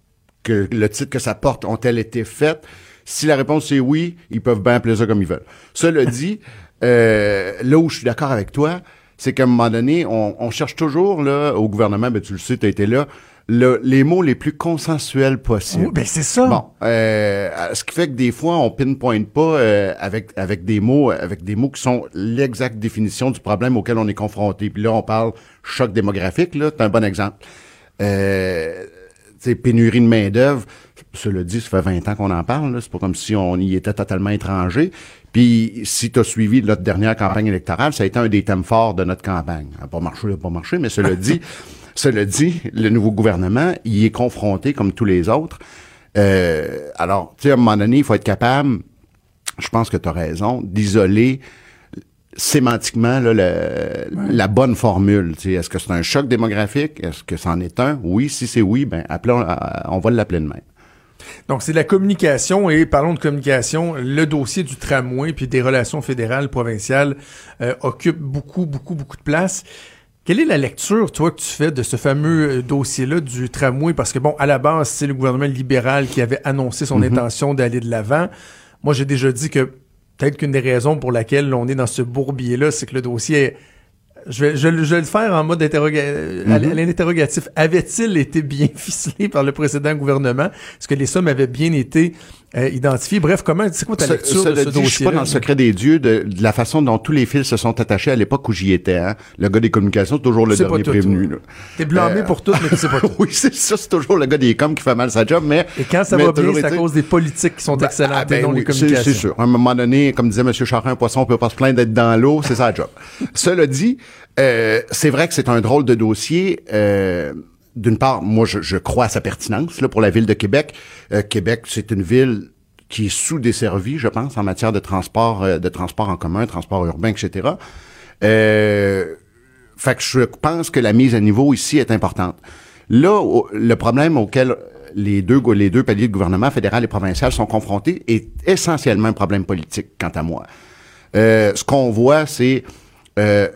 que le titre que ça porte, ont-elles été faites? Si la réponse est oui, ils peuvent bien appeler ça comme ils veulent. Cela dit, euh, là où je suis d'accord avec toi, c'est qu'à un moment donné, on, cherche toujours là au gouvernement, ben tu le sais, tu as été là, les mots les plus consensuels possibles. Oui, ben c'est ça. Bon, euh, ce qui fait que des fois on pinpointe pas euh, avec avec des mots avec des mots qui sont l'exacte définition du problème auquel on est confronté. Puis là on parle choc démographique là, c'est un bon exemple. Euh, pénurie de main d'œuvre. Cela dit, ça fait 20 ans qu'on en parle. C'est pas comme si on y était totalement étranger. Puis, si tu as suivi notre dernière campagne électorale, ça a été un des thèmes forts de notre campagne. Pas marché, pas marché, mais cela dit, cela dit, le nouveau gouvernement, il est confronté comme tous les autres. Euh, alors, tu sais, à un moment donné, il faut être capable, je pense que tu as raison, d'isoler sémantiquement là, la bonne formule. Est-ce que c'est un choc démographique? Est-ce que c'en est un? Oui, si c'est oui, ben appelons, on va l'appeler de même. Donc, c'est la communication et parlons de communication. Le dossier du tramway puis des relations fédérales, provinciales euh, occupe beaucoup, beaucoup, beaucoup de place. Quelle est la lecture, toi, que tu fais de ce fameux euh, dossier-là du tramway? Parce que, bon, à la base, c'est le gouvernement libéral qui avait annoncé son mm-hmm. intention d'aller de l'avant. Moi, j'ai déjà dit que peut-être qu'une des raisons pour laquelle on est dans ce bourbier-là, c'est que le dossier je vais, je, vais le faire en mode mm-hmm. interrogatif. Avait-il été bien ficelé par le précédent gouvernement? Est-ce que les sommes avaient bien été euh, identifié. Bref, comment, c'est quoi ta Ce- lecture de ce dit, je suis pas dossier dans le secret des dieux de, de la façon dont tous les fils se sont attachés à l'époque où j'y étais. Hein. Le gars des communications, c'est toujours le dernier prévenu. T'es blâmé Euh, pour tout, mais tu sais pas tout. oui, c'est ça, c'est toujours le gars des coms qui fait mal sa job, mais... Et quand ça va bien, c'est à cause des politiques qui sont Ben, excellentes ah, ben et non oui, les communications. C'est sûr. À un moment donné, comme disait M. Charrin, un poisson peut pas se plaindre d'être dans l'eau, c'est ça la job. Cela dit, euh, c'est vrai que c'est un drôle de dossier. euh, D'une part, moi, je, je crois à sa pertinence là, pour la ville de Québec. Euh, Québec, c'est une ville qui est sous-desservie, je pense, en matière de transport, euh, de transport en commun, transport urbain, etc. Euh, fait que je pense que la mise à niveau ici est importante. Là, le problème auquel les deux, les deux paliers de gouvernement, fédéral et provincial, sont confrontés est essentiellement un problème politique, quant à moi. Euh, ce qu'on voit, c'est euh,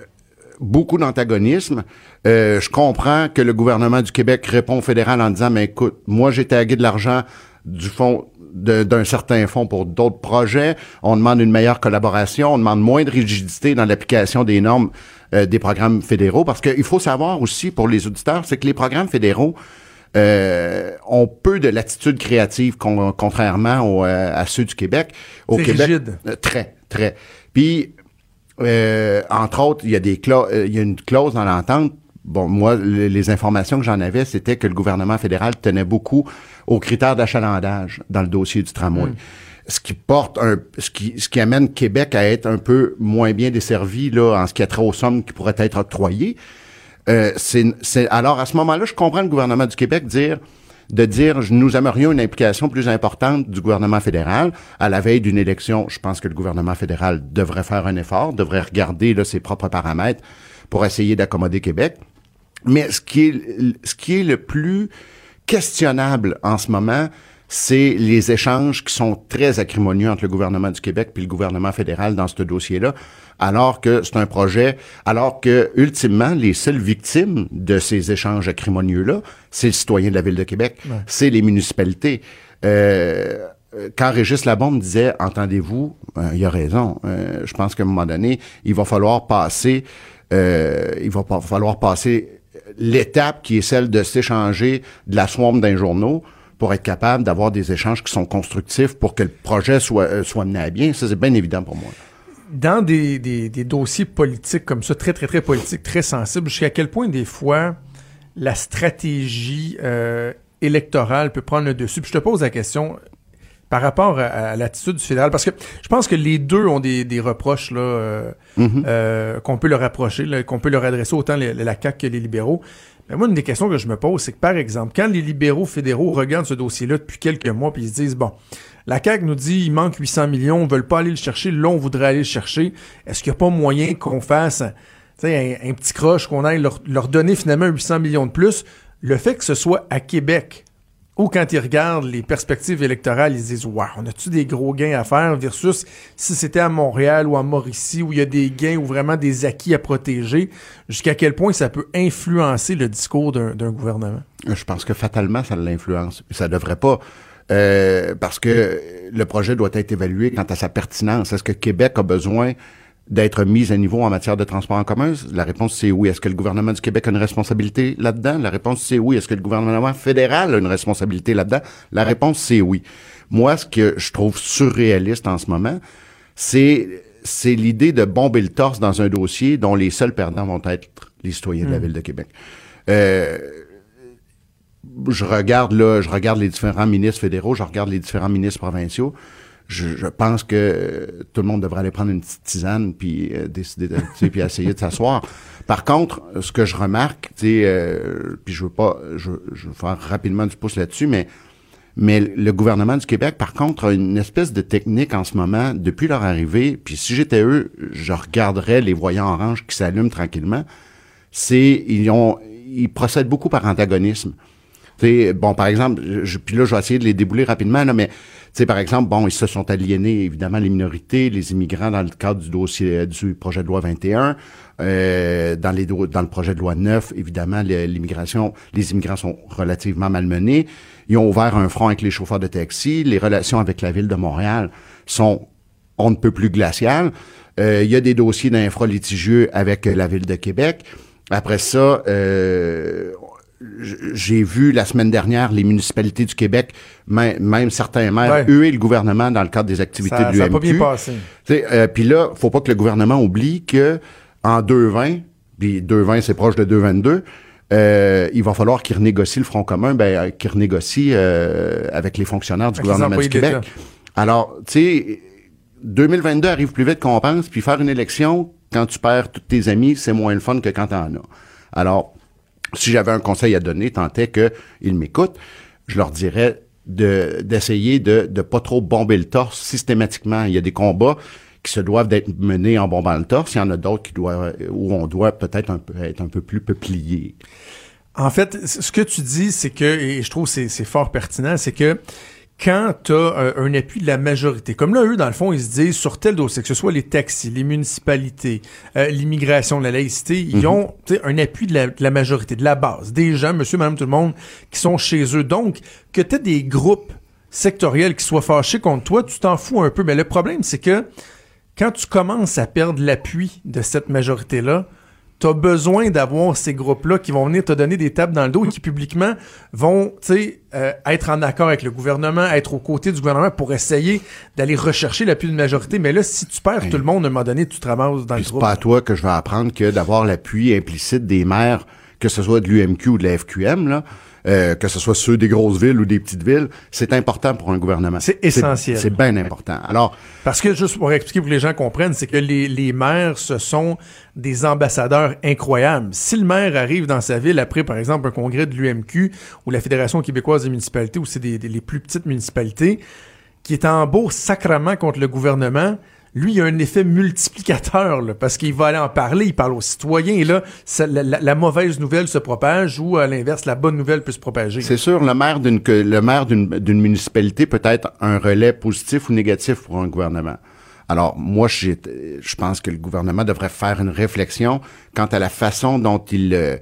beaucoup d'antagonisme. Euh, je comprends que le gouvernement du Québec répond au fédéral en disant, mais écoute, moi j'ai tagué de l'argent du fond de- d'un certain fonds pour d'autres projets. On demande une meilleure collaboration, on demande moins de rigidité dans l'application des normes euh, des programmes fédéraux, parce qu'il faut savoir aussi pour les auditeurs, c'est que les programmes fédéraux euh, ont peu de latitude créative, con- contrairement au, euh, à ceux du Québec. Au Québec, rigide. euh, très, très. Puis, euh, entre autres, il y a des euh, il y a une clause dans l'entente. Bon, moi, le- les informations que j'en avais, c'était que le gouvernement fédéral tenait beaucoup aux critères d'achalandage dans le dossier du tramway. Ce qui porte un, ce qui, ce qui amène Québec à être un peu moins bien desservi, là, en ce qui a trait aux sommes qui pourraient être octroyées. Euh, c'est, c'est, alors, à ce moment-là, je comprends le gouvernement du Québec dire, de dire, nous aimerions une implication plus importante du gouvernement fédéral. À la veille d'une élection, je pense que le gouvernement fédéral devrait faire un effort, devrait regarder là, ses propres paramètres pour essayer d'accommoder Québec. Mais ce qui est, ce qui est le plus questionnable en ce moment, c'est les échanges qui sont très acrimonieux entre le gouvernement du Québec puis le gouvernement fédéral dans ce dossier-là, alors que c'est un projet, alors que ultimement les seules victimes de ces échanges acrimonieux-là, c'est le citoyen de la ville de Québec, c'est les municipalités. Euh, euh, quand Régis Labombe disait, entendez-vous, euh, il a raison. Euh, je pense qu'à un moment donné, il va falloir passer, euh, il va pas falloir passer l'étape qui est celle de s'échanger de la swamp d'un journaux pour être capable d'avoir des échanges qui sont constructifs pour que le projet soit, soit mené à bien. Ça, c'est bien évident pour moi. Dans des, des, des dossiers politiques comme ça, très, très, très politiques, très sensibles, jusqu'à quel point, des fois, la stratégie euh, électorale peut prendre le dessus? Puis je te pose la question par rapport à, à l'attitude du fédéral, parce que je pense que les deux ont des, des reproches là, euh, euh, qu'on peut leur rapprocher, là, qu'on peut leur adresser autant les- la CAQ que les libéraux. Mais moi, une des questions que je me pose, c'est que, par exemple, quand les libéraux fédéraux regardent ce dossier-là depuis quelques mois, puis ils se disent, bon, la CAQ nous dit, il manque 800 millions, on veut pas aller le chercher, là, on voudrait aller le chercher. Est-ce qu'il n'y a pas moyen qu'on fasse un, un petit croche, qu'on aille leur, leur donner finalement 800 millions de plus? Le fait que ce soit à Québec, ou quand ils regardent les perspectives électorales, ils se disent Waouh, on a-tu des gros gains à faire versus si c'était à Montréal ou à Mauricie où il y a des gains ou vraiment des acquis à protéger, jusqu'à quel point ça peut influencer le discours d'un d'un gouvernement? Je pense que fatalement, ça l'influence. Ça devrait pas. euh, parce que le projet doit être évalué quant à sa pertinence. Est-ce que Québec a besoin d'être mis à niveau en matière de transport en commun? La réponse, c'est oui. Est-ce que le gouvernement du Québec a une responsabilité là-dedans? La réponse, c'est oui. Est-ce que le gouvernement fédéral a une responsabilité là-dedans? La réponse, c'est oui. Moi, ce que je trouve surréaliste en ce moment, c'est c'est l'idée de bomber le torse dans un dossier dont les seuls perdants vont être les citoyens de la ville de Québec. Euh, je regarde là, je regarde les différents ministres fédéraux, je regarde les différents ministres provinciaux. Je, je pense que euh, tout le monde devrait aller prendre une petite tisane puis euh, décider de, puis essayer de s'asseoir. Par contre, ce que je remarque, tu euh, puis je veux pas, je, je veux faire rapidement du pouce là-dessus, mais mais le gouvernement du Québec, par contre, a une espèce de technique en ce moment, depuis leur arrivée, puis si j'étais eux, je regarderais les voyants oranges qui s'allument tranquillement, c'est, ils ont, ils procèdent beaucoup par antagonisme. Bon, par exemple, je, puis là, je vais essayer de les débouler rapidement, là, mais, sais, par exemple, bon, ils se sont aliénés, évidemment, les minorités, les immigrants dans le cadre du dossier, euh, du projet de loi 21, euh, dans dans le projet de loi 9, évidemment, l'immigration, les immigrants sont relativement malmenés. Ils ont ouvert un front avec les chauffeurs de taxi. Les relations avec la ville de Montréal sont on ne peut plus glaciales. Euh, Il y a des dossiers d'infra litigieux avec euh, la ville de Québec. Après ça, euh, j'ai vu la semaine dernière les municipalités du Québec, même, même certains maires, Ouais. huer le gouvernement dans le cadre des activités Ça de n'a l'UMQ. pas bien passé. Euh, puis là, faut pas que le gouvernement oublie que en 2,20, puis 2,20 c'est proche de 2,22, euh, il va falloir qu'il renégocie le Front commun, ben, euh, qu'il renégocie euh, avec les fonctionnaires du Avec gouvernement du Québec. Alors, tu sais, 2022 arrive plus vite qu'on pense, puis faire une élection, quand tu perds tous tes amis, c'est moins le fun que quand t'en as. Alors, si j'avais un conseil à donner, tant est qu'ils m'écoutent, je leur dirais de d'essayer de de pas trop bomber le torse systématiquement. Il y a des combats qui se doivent d'être menés en bombant le torse. Il y en a d'autres qui doivent où on doit peut-être peu être un peu plus peuplier. En fait, ce que tu dis, c'est que, et je trouve que c'est c'est fort pertinent, c'est que quand tu as un, un appui de la majorité, comme là, eux, dans le fond, ils se disent sur tel dossier, que ce soit les taxis, les municipalités, euh, l'immigration, la laïcité, ils ont tu sais, un appui de la, de la majorité, de la base, des gens, monsieur, madame, tout le monde, qui sont chez eux. Donc, que tu des groupes sectoriels qui soient fâchés contre toi, tu t'en fous un peu. Mais le problème, c'est que quand tu commences à perdre l'appui de cette majorité-là, tu as besoin d'avoir ces groupes-là qui vont venir te donner des tables dans le dos et qui publiquement vont tu sais, euh, être en accord avec le gouvernement, être aux côtés du gouvernement pour essayer d'aller rechercher l'appui de majorité. Mais là, si tu perds tout le monde, à un moment donné, tu te ramasses dans Puis le c'est groupe. pas à toi que je vais apprendre que d'avoir l'appui implicite des maires, que ce soit de l'UMQ ou de la FQM, là, euh, que ce soit ceux des grosses villes ou des petites villes, c'est important pour un gouvernement. C'est essentiel. C'est bien important. Alors, Parce que, juste pour expliquer pour que les gens comprennent, c'est que les, les maires, ce sont des ambassadeurs incroyables. Si le maire arrive dans sa ville après, par exemple, un congrès de l'UMQ ou la Fédération québécoise des municipalités, ou c'est des, des- les plus petites municipalités, qui est en beau sacrement contre le gouvernement, lui, il a un effet multiplicateur, parce qu'il va aller en parler, il parle aux citoyens, et là, la, mauvaise nouvelle se propage, ou à l'inverse, la bonne nouvelle peut se propager. c'est sûr, le maire d'une le maire d'une municipalité peut être un relais positif ou négatif pour un gouvernement. Alors, moi, je pense que le gouvernement devrait faire une réflexion quant à la façon dont il euh,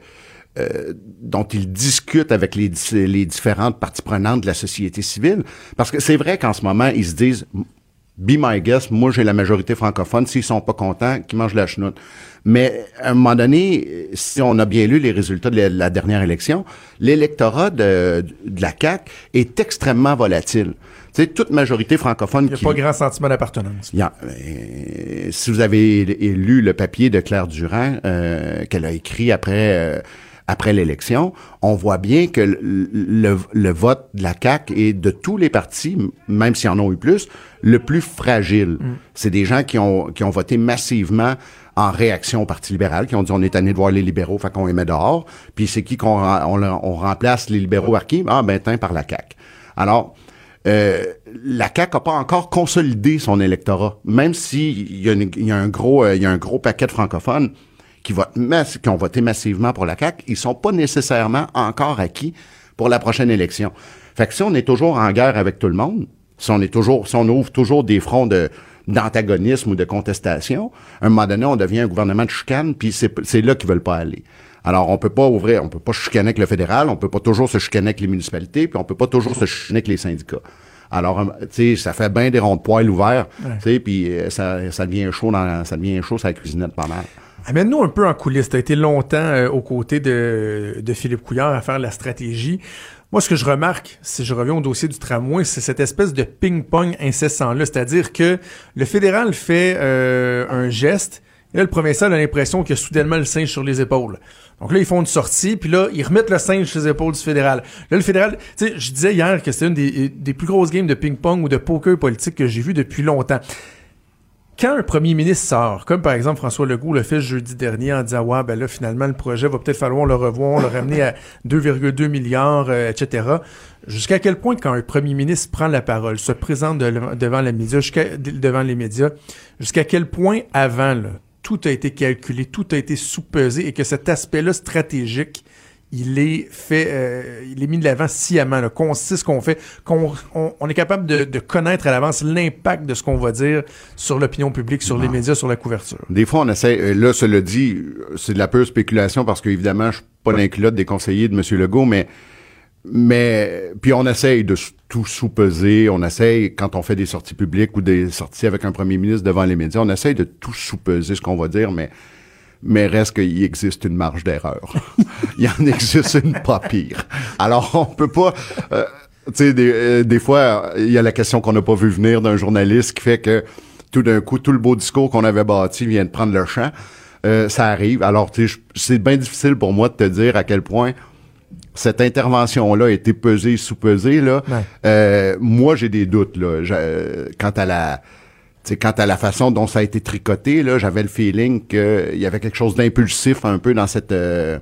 euh, dont il discute avec les, les différentes parties prenantes de la société civile. Parce que c'est vrai qu'en ce moment, ils se disent, be my guest, moi j'ai la majorité francophone, s'ils sont pas contents, qu'ils mangent la chenoute. Mais à un moment donné, si on a bien lu les résultats de la, la dernière élection, l'électorat de, de la CAQ est extrêmement volatile. Sais, toute majorité francophone Il n'y a qui... pas grand sentiment d'appartenance. Euh, si vous avez lu le papier de Claire Durand euh, qu'elle a écrit après euh, après l'élection, on voit bien que le, le- le vote de la CAQ est de tous les partis, même s'ils en ont eu plus, le plus fragile. C'est des gens qui ont qui ont voté massivement en réaction au Parti libéral, qui ont dit on est tanné de voir les libéraux, fait qu'on les met dehors. Puis c'est qui qu'on on, on remplace les libéraux par qui? Ah ben tiens, par la CAQ. Alors euh, la CAQ n'a pas encore consolidé son électorat, même s'il y, y a un gros, euh, il y a un gros paquet de francophones qui, votent mass- qui ont voté massivement pour la CAQ, ils sont pas nécessairement encore acquis pour la prochaine élection. Fait que si on est toujours en guerre avec tout le monde, si on est toujours, si on ouvre toujours des fronts de d'antagonisme ou de contestation, à un moment donné, on devient un gouvernement de chicane, puis c'est là qu'ils veulent pas aller. Alors, on peut pas ouvrir, on peut pas chicaner avec le fédéral, on peut pas toujours se chicaner avec les municipalités, puis on peut pas toujours se chicaner avec les syndicats. Alors, euh, tu sais, ça fait bien des ronds de poils ouverts, tu sais, puis euh, ça, ça devient chaud dans, ça devient chaud sur la cuisinette pas mal. Amène-nous un peu en coulisses. Tu as été longtemps euh, aux côtés de, de Philippe Couillard à faire la stratégie. Moi, ce que je remarque, si je reviens au dossier du tramway, c'est cette espèce de ping-pong incessant-là. C'est-à-dire que le fédéral fait euh, un geste, et là, le provincial a l'impression qu'il a soudainement le singe sur les épaules. Donc là, ils font une sortie, puis là, ils remettent le singe sur les épaules du fédéral. Là, le fédéral, tu sais, je disais hier que c'était une des, des plus grosses games de ping-pong ou de poker politique que j'ai vu depuis longtemps quand un premier ministre sort, comme par exemple François Legault le fait jeudi dernier en disant ouais ben là finalement le projet va peut-être falloir le revoir, le ramener à 2,2 milliards, euh, etc. Jusqu'à quel point quand un premier ministre prend la parole, se présente de- devant les médias, jusqu'à devant les médias, jusqu'à quel point avant tout a été calculé, tout a été sous-pesé et que cet aspect-là stratégique il est fait, euh, il est mis de l'avant sciemment, là, qu'on sait ce qu'on fait, qu'on on, on est capable de, de connaître à l'avance l'impact de ce qu'on va dire sur l'opinion publique, sur les médias, sur la couverture. Des fois, on essaie, euh, là, cela dit, c'est de la pure spéculation parce qu'évidemment, je suis pas culottes des conseillers de M. Legault, mais, mais, puis on essaye de tout sous-peser, on essaye, quand on fait des sorties publiques ou des sorties avec un premier ministre devant les médias, on essaye de tout sous-peser ce qu'on va dire, mais mais reste qu'il existe une marge d'erreur. il en existe une pas pire. Alors, on peut pas... Euh, tu sais, des, euh, des fois, il y a la question qu'on n'a pas vu venir d'un journaliste qui fait que tout d'un coup, tout le beau discours qu'on avait bâti vient de prendre le champ. Euh, ça arrive. Alors, tu sais, c'est bien difficile pour moi de te dire à quel point cette intervention-là a été pesée, sous-pesée. Là. Moi, j'ai des doutes là, quant à la quant à la façon dont ça a été tricoté, là, j'avais le feeling qu'il y avait quelque chose d'impulsif un peu dans cette euh,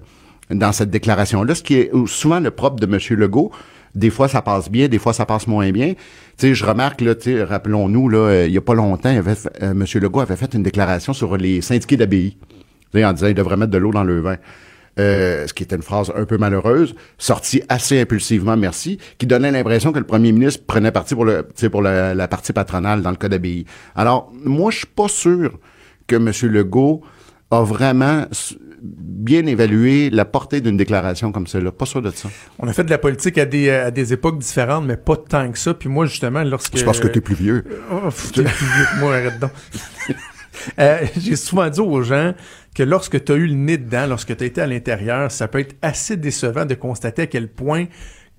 dans cette déclaration-là, ce qui est souvent le propre de M. Legault. Des fois, ça passe bien, des fois, ça passe moins bien. Tu sais, je remarque, là, sais, rappelons-nous, là, euh, il y a pas longtemps, euh, M. Legault avait fait une déclaration sur les syndiqués d'abbaye, en disant qu'il devrait mettre de l'eau dans le vin. Euh, ce qui était une phrase un peu malheureuse, sortie assez impulsivement, merci, qui donnait l'impression que le premier ministre prenait parti pour le, pour la, la partie patronale dans le cas d'abbaye. Alors, moi, je suis pas sûr que M. Legault a vraiment bien évalué la portée d'une déclaration comme celle-là. Pas sûr de ça. On a fait de la politique à des, à des époques différentes, mais pas tant que ça. Puis moi, justement, lorsque... C'est parce que t'es plus vieux. Oh, t'es plus vieux que moi, arrête donc. euh, J'ai souvent dit aux gens que lorsque tu as eu le nez dedans, lorsque tu as été à l'intérieur, ça peut être assez décevant de constater à quel point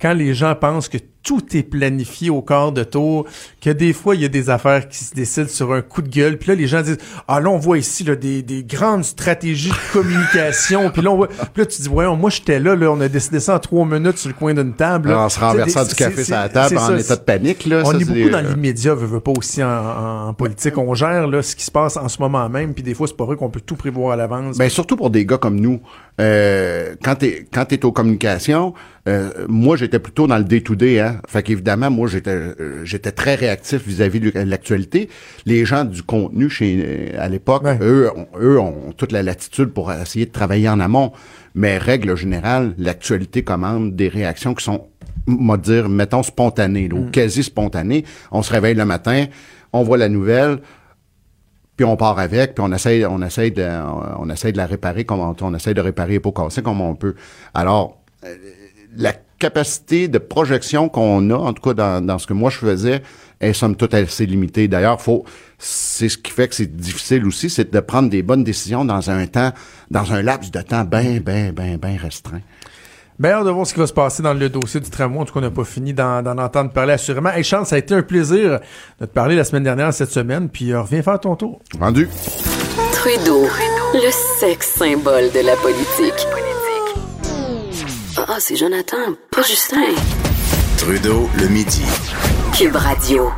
quand les gens pensent que tout est planifié au quart de tour, que des fois, il y a des affaires qui se décident sur un coup de gueule, puis là, les gens disent « Ah, là, on voit ici là, des, des grandes stratégies de communication. » Puis là, on voit... Puis là, tu dis « Voyons, moi, j'étais là, là, on a décidé ça en trois minutes sur le coin d'une table. Là. En se renversant du café sur la table, en état de panique. Là, on ça, est beaucoup dans euh, l'immédiat, veut, veut pas aussi en, en, politique. On gère là, ce qui se passe en ce moment même, puis des fois, c'est pas vrai qu'on peut tout prévoir à l'avance. Ben, surtout pour des gars comme nous. Euh, quand t'es quand t'es aux communications, euh, moi j'étais plutôt dans le day-to-day, hein. Fait qu'évidemment, moi j'étais euh, j'étais très réactif vis-à-vis de l'actualité. Les gens du contenu chez à l'époque, eux, ont, eux ont toute la latitude pour essayer de travailler en amont. Mais règle générale, l'actualité commande des réactions qui sont, moi dire, mettons spontanées, ou quasi spontanées. On se réveille le matin, on voit la nouvelle puis on part avec, puis on essaye, on essaye de, on essaye de la réparer comme on, on essaye de réparer les pots cassés comme on peut. Alors, euh, la capacité de projection qu'on a, en tout cas dans, dans ce que moi je faisais, est somme toute assez limitée. D'ailleurs, faut, c'est ce qui fait que c'est difficile aussi, c'est de prendre des bonnes décisions dans un temps, dans un laps de temps bien, bien, bien, bien restreint. Ben, hâte de voir ce qui va se passer dans le dossier du tramway. En tout cas, on n'a pas fini d'en entendre parler assurément. Hey, Charles, ça a été un plaisir de te parler la semaine dernière, cette semaine, puis euh, reviens faire ton tour. Rendu. Trudeau, le sexe symbole de la politique. Ah, ah, c'est Jonathan, pas Justin. Trudeau, le midi. Cube Radio.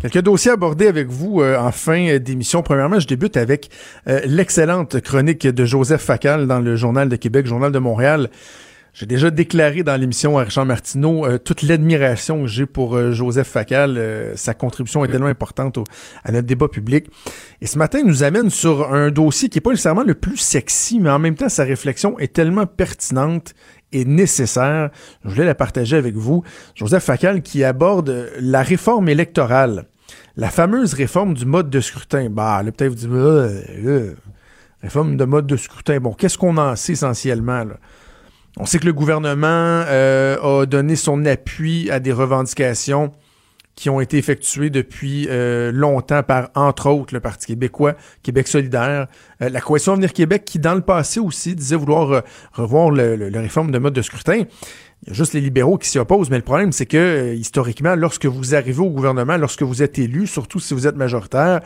Quelques dossiers abordés avec vous euh, en fin d'émission. Premièrement, je débute avec euh, l'excellente chronique de Joseph Facal dans le Journal de Québec, Journal de Montréal. J'ai déjà déclaré dans l'émission à Richard Martineau euh, toute l'admiration que j'ai pour euh, Joseph Facal. Euh, sa contribution est tellement importante au, à notre débat public. Et ce matin, il nous amène sur un dossier qui n'est pas nécessairement le plus sexy, mais en même temps, sa réflexion est tellement pertinente et nécessaire. Je voulais la partager avec vous. Joseph Facal qui aborde la réforme électorale. La fameuse réforme du mode de scrutin. Bah, là, peut-être vous dites, réforme de mode de scrutin. Bon, qu'est-ce qu'on en sait essentiellement, là? On sait que le gouvernement euh, a donné son appui à des revendications qui ont été effectuées depuis euh, longtemps par, entre autres, le Parti québécois, Québec solidaire, euh, la Coalition Avenir Québec, qui, dans le passé aussi, disait vouloir revoir le, le, réforme de mode de scrutin. Il y a juste les libéraux qui s'y opposent, mais le problème, c'est que, historiquement, lorsque vous arrivez au gouvernement, lorsque vous êtes élu, surtout si vous êtes majoritaire,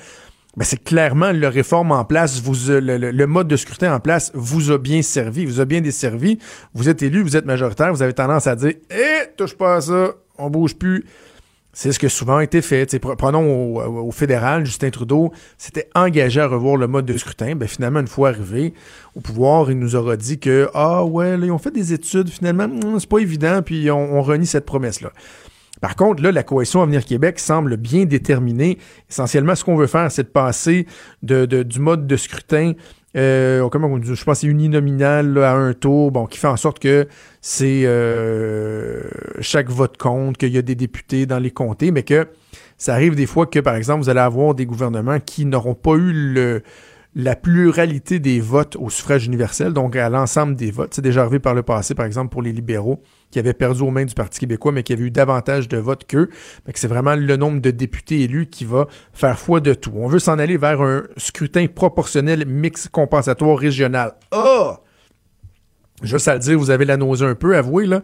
ben c'est clairement le réforme en place, vous, le, le, mode de scrutin en place vous a bien servi, vous a bien desservi. Vous êtes élu, vous êtes majoritaire, vous avez tendance à dire Eh, touche pas à ça, on bouge plus. C'est ce qui a souvent été fait. Prenons au, fédéral, Justin Trudeau s'était engagé à revoir le mode de scrutin. Ben, finalement, une fois arrivé au pouvoir, il nous aura dit que Ah ouais, là, ils ont fait des études, finalement, hmm, c'est pas évident, puis on, renie cette promesse-là. Par contre, là, la coalition Avenir Québec semble bien déterminée. Essentiellement, ce qu'on veut faire, c'est de passer du mode de scrutin euh, je pense c'est uninominal à un tour, bon, qui fait en sorte que c'est euh, chaque vote compte, qu'il y a des députés dans les comtés, mais que ça arrive des fois que, par exemple, vous allez avoir des gouvernements qui n'auront pas eu le, la pluralité des votes au suffrage universel, donc à l'ensemble des votes. C'est déjà arrivé par le passé, par exemple, pour les libéraux, qui avaient perdu aux mains du Parti québécois, mais qui avaient eu davantage de votes qu'eux. C'est vraiment le nombre de députés élus qui va faire foi de tout. On veut s'en aller vers un scrutin proportionnel mix compensatoire régional. Ah! Juste à le dire, vous avez la nausée un peu, avouez, là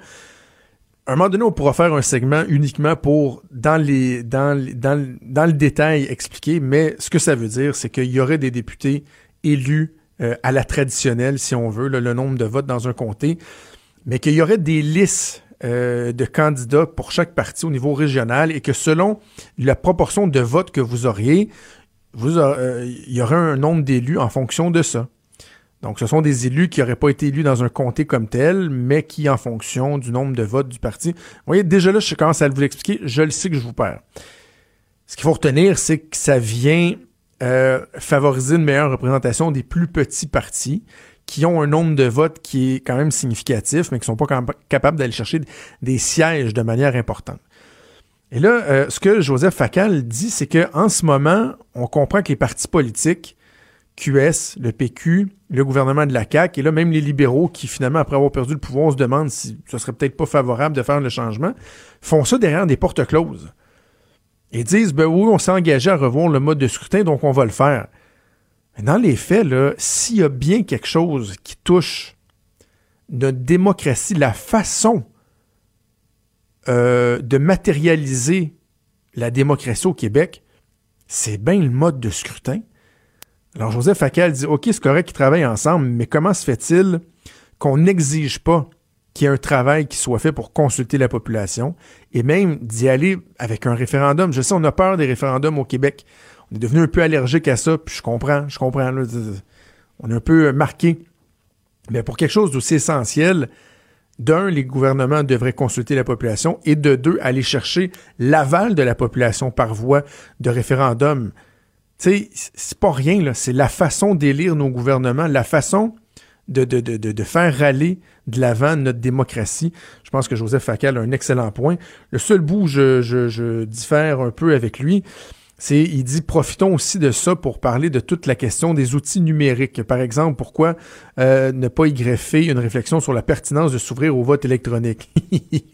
un moment donné, on pourra faire un segment uniquement pour, dans, les, dans, dans, dans le détail, expliquer, mais ce que ça veut dire, c'est qu'il y aurait des députés élus euh, à la traditionnelle, si on veut, le nombre de votes dans un comté, mais qu'il y aurait des listes euh, de candidats pour chaque parti au niveau régional et que selon la proportion de votes que vous auriez, vous euh, il y aurait un nombre d'élus en fonction de ça. Donc, ce sont des élus qui n'auraient pas été élus dans un comté comme tel, mais qui, en fonction du nombre de votes du parti. Vous voyez, déjà là, je commence à vous l'expliquer, je le sais que je vous perds. Ce qu'il faut retenir, c'est que ça vient euh, favoriser une meilleure représentation des plus petits partis qui ont un nombre de votes qui est quand même significatif, mais qui ne sont pas capables d'aller chercher des sièges de manière importante. Et là, euh, ce que Joseph Facal dit, c'est qu'en ce moment, on comprend que les partis politiques QS, le PQ, le gouvernement de la CAQ, et là, même les libéraux qui, finalement, après avoir perdu le pouvoir, se demandent si ce serait peut-être pas favorable de faire le changement, font ça derrière des portes closes. Et disent, ben oui, on s'est engagé à revoir le mode de scrutin, donc on va le faire. Dans les faits, là, s'il y a bien quelque chose qui touche notre démocratie, la façon euh, de matérialiser la démocratie au Québec, c'est bien le mode de scrutin. Alors Joseph Facal dit OK, c'est correct qu'ils travaillent ensemble, mais comment se fait-il qu'on n'exige pas qu'il y ait un travail qui soit fait pour consulter la population et même d'y aller avec un référendum? Je sais, on a peur des référendums au Québec. On est devenu un peu allergique à ça, puis je comprends, je comprends. on est un peu marqué. Mais pour quelque chose d'aussi essentiel, d'un, les gouvernements devraient consulter la population et de deux, aller chercher l'aval de la population par voie de référendum. Sais, c'est pas rien, là. C'est la façon d'élire nos gouvernements, la façon de, faire râler de l'avant notre démocratie. Je pense que Joseph Facal a un excellent point. Le seul bout je, je, je diffère un peu avec lui, c'est il dit profitons aussi de ça pour parler de toute la question des outils numériques. Par exemple, pourquoi euh, ne pas y greffer une réflexion sur la pertinence de s'ouvrir au vote électronique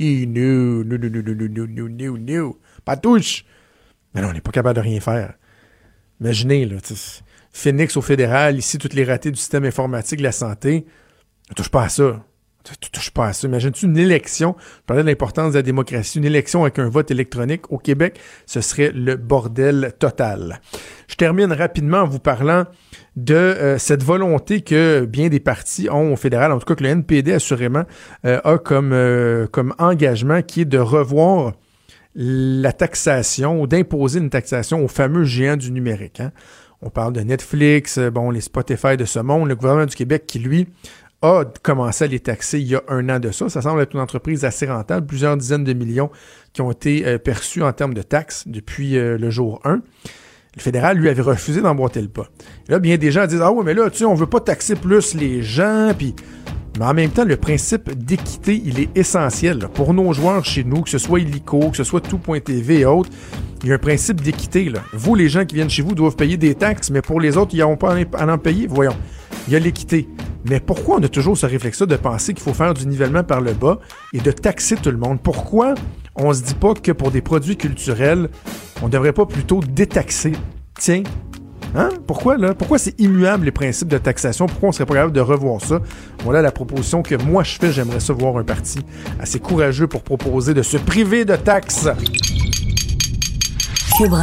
No, no, no, no, no, no, no, no, no, pas touche. Mais non, on n'est pas capable de rien faire. Imaginez, là, Phoenix au fédéral, ici, toutes les ratés du système informatique de la santé. Ne touche pas à ça. Tu touches pas à ça. Imagine-tu une élection, je parlais de l'importance de la démocratie, une élection avec un vote électronique au Québec, ce serait le bordel total. Je termine rapidement en vous parlant de euh, cette volonté que bien des partis ont au fédéral, en tout cas que le NPD assurément euh, a comme, euh, comme engagement qui est de revoir la taxation ou d'imposer une taxation aux fameux géants du numérique. Hein. On parle de Netflix, euh, bon, les Spotify de ce monde, le gouvernement du Québec qui, lui, a commencé à les taxer il y a un an de ça. Ça semble être une entreprise assez rentable, plusieurs dizaines de millions qui ont été euh, perçus en termes de taxes depuis euh, le jour 1. Le fédéral, lui, avait refusé d'emboîter le pas. là, bien des gens disent Ah oui, mais là, tu sais, on veut pas taxer plus les gens, puis mais en même temps, le principe d'équité, il est essentiel. Pour nos joueurs chez nous, que ce soit Illico, que ce soit Tout.tv et autres, il y a un principe d'équité. Vous, les gens qui viennent chez vous, doivent payer des taxes, mais pour les autres, ils n'ont pas à en payer. Voyons, il y a l'équité. Mais pourquoi on a toujours ce réflexe-là de penser qu'il faut faire du nivellement par le bas et de taxer tout le monde? Pourquoi on se dit pas que pour des produits culturels, on devrait pas plutôt détaxer? Tiens, Hein? Pourquoi, là? Pourquoi c'est immuable, les principes de taxation? Pourquoi on serait pas capable de revoir ça? Voilà la proposition que moi je fais. J'aimerais ça voir un parti assez courageux pour proposer de se priver de taxes. Cube.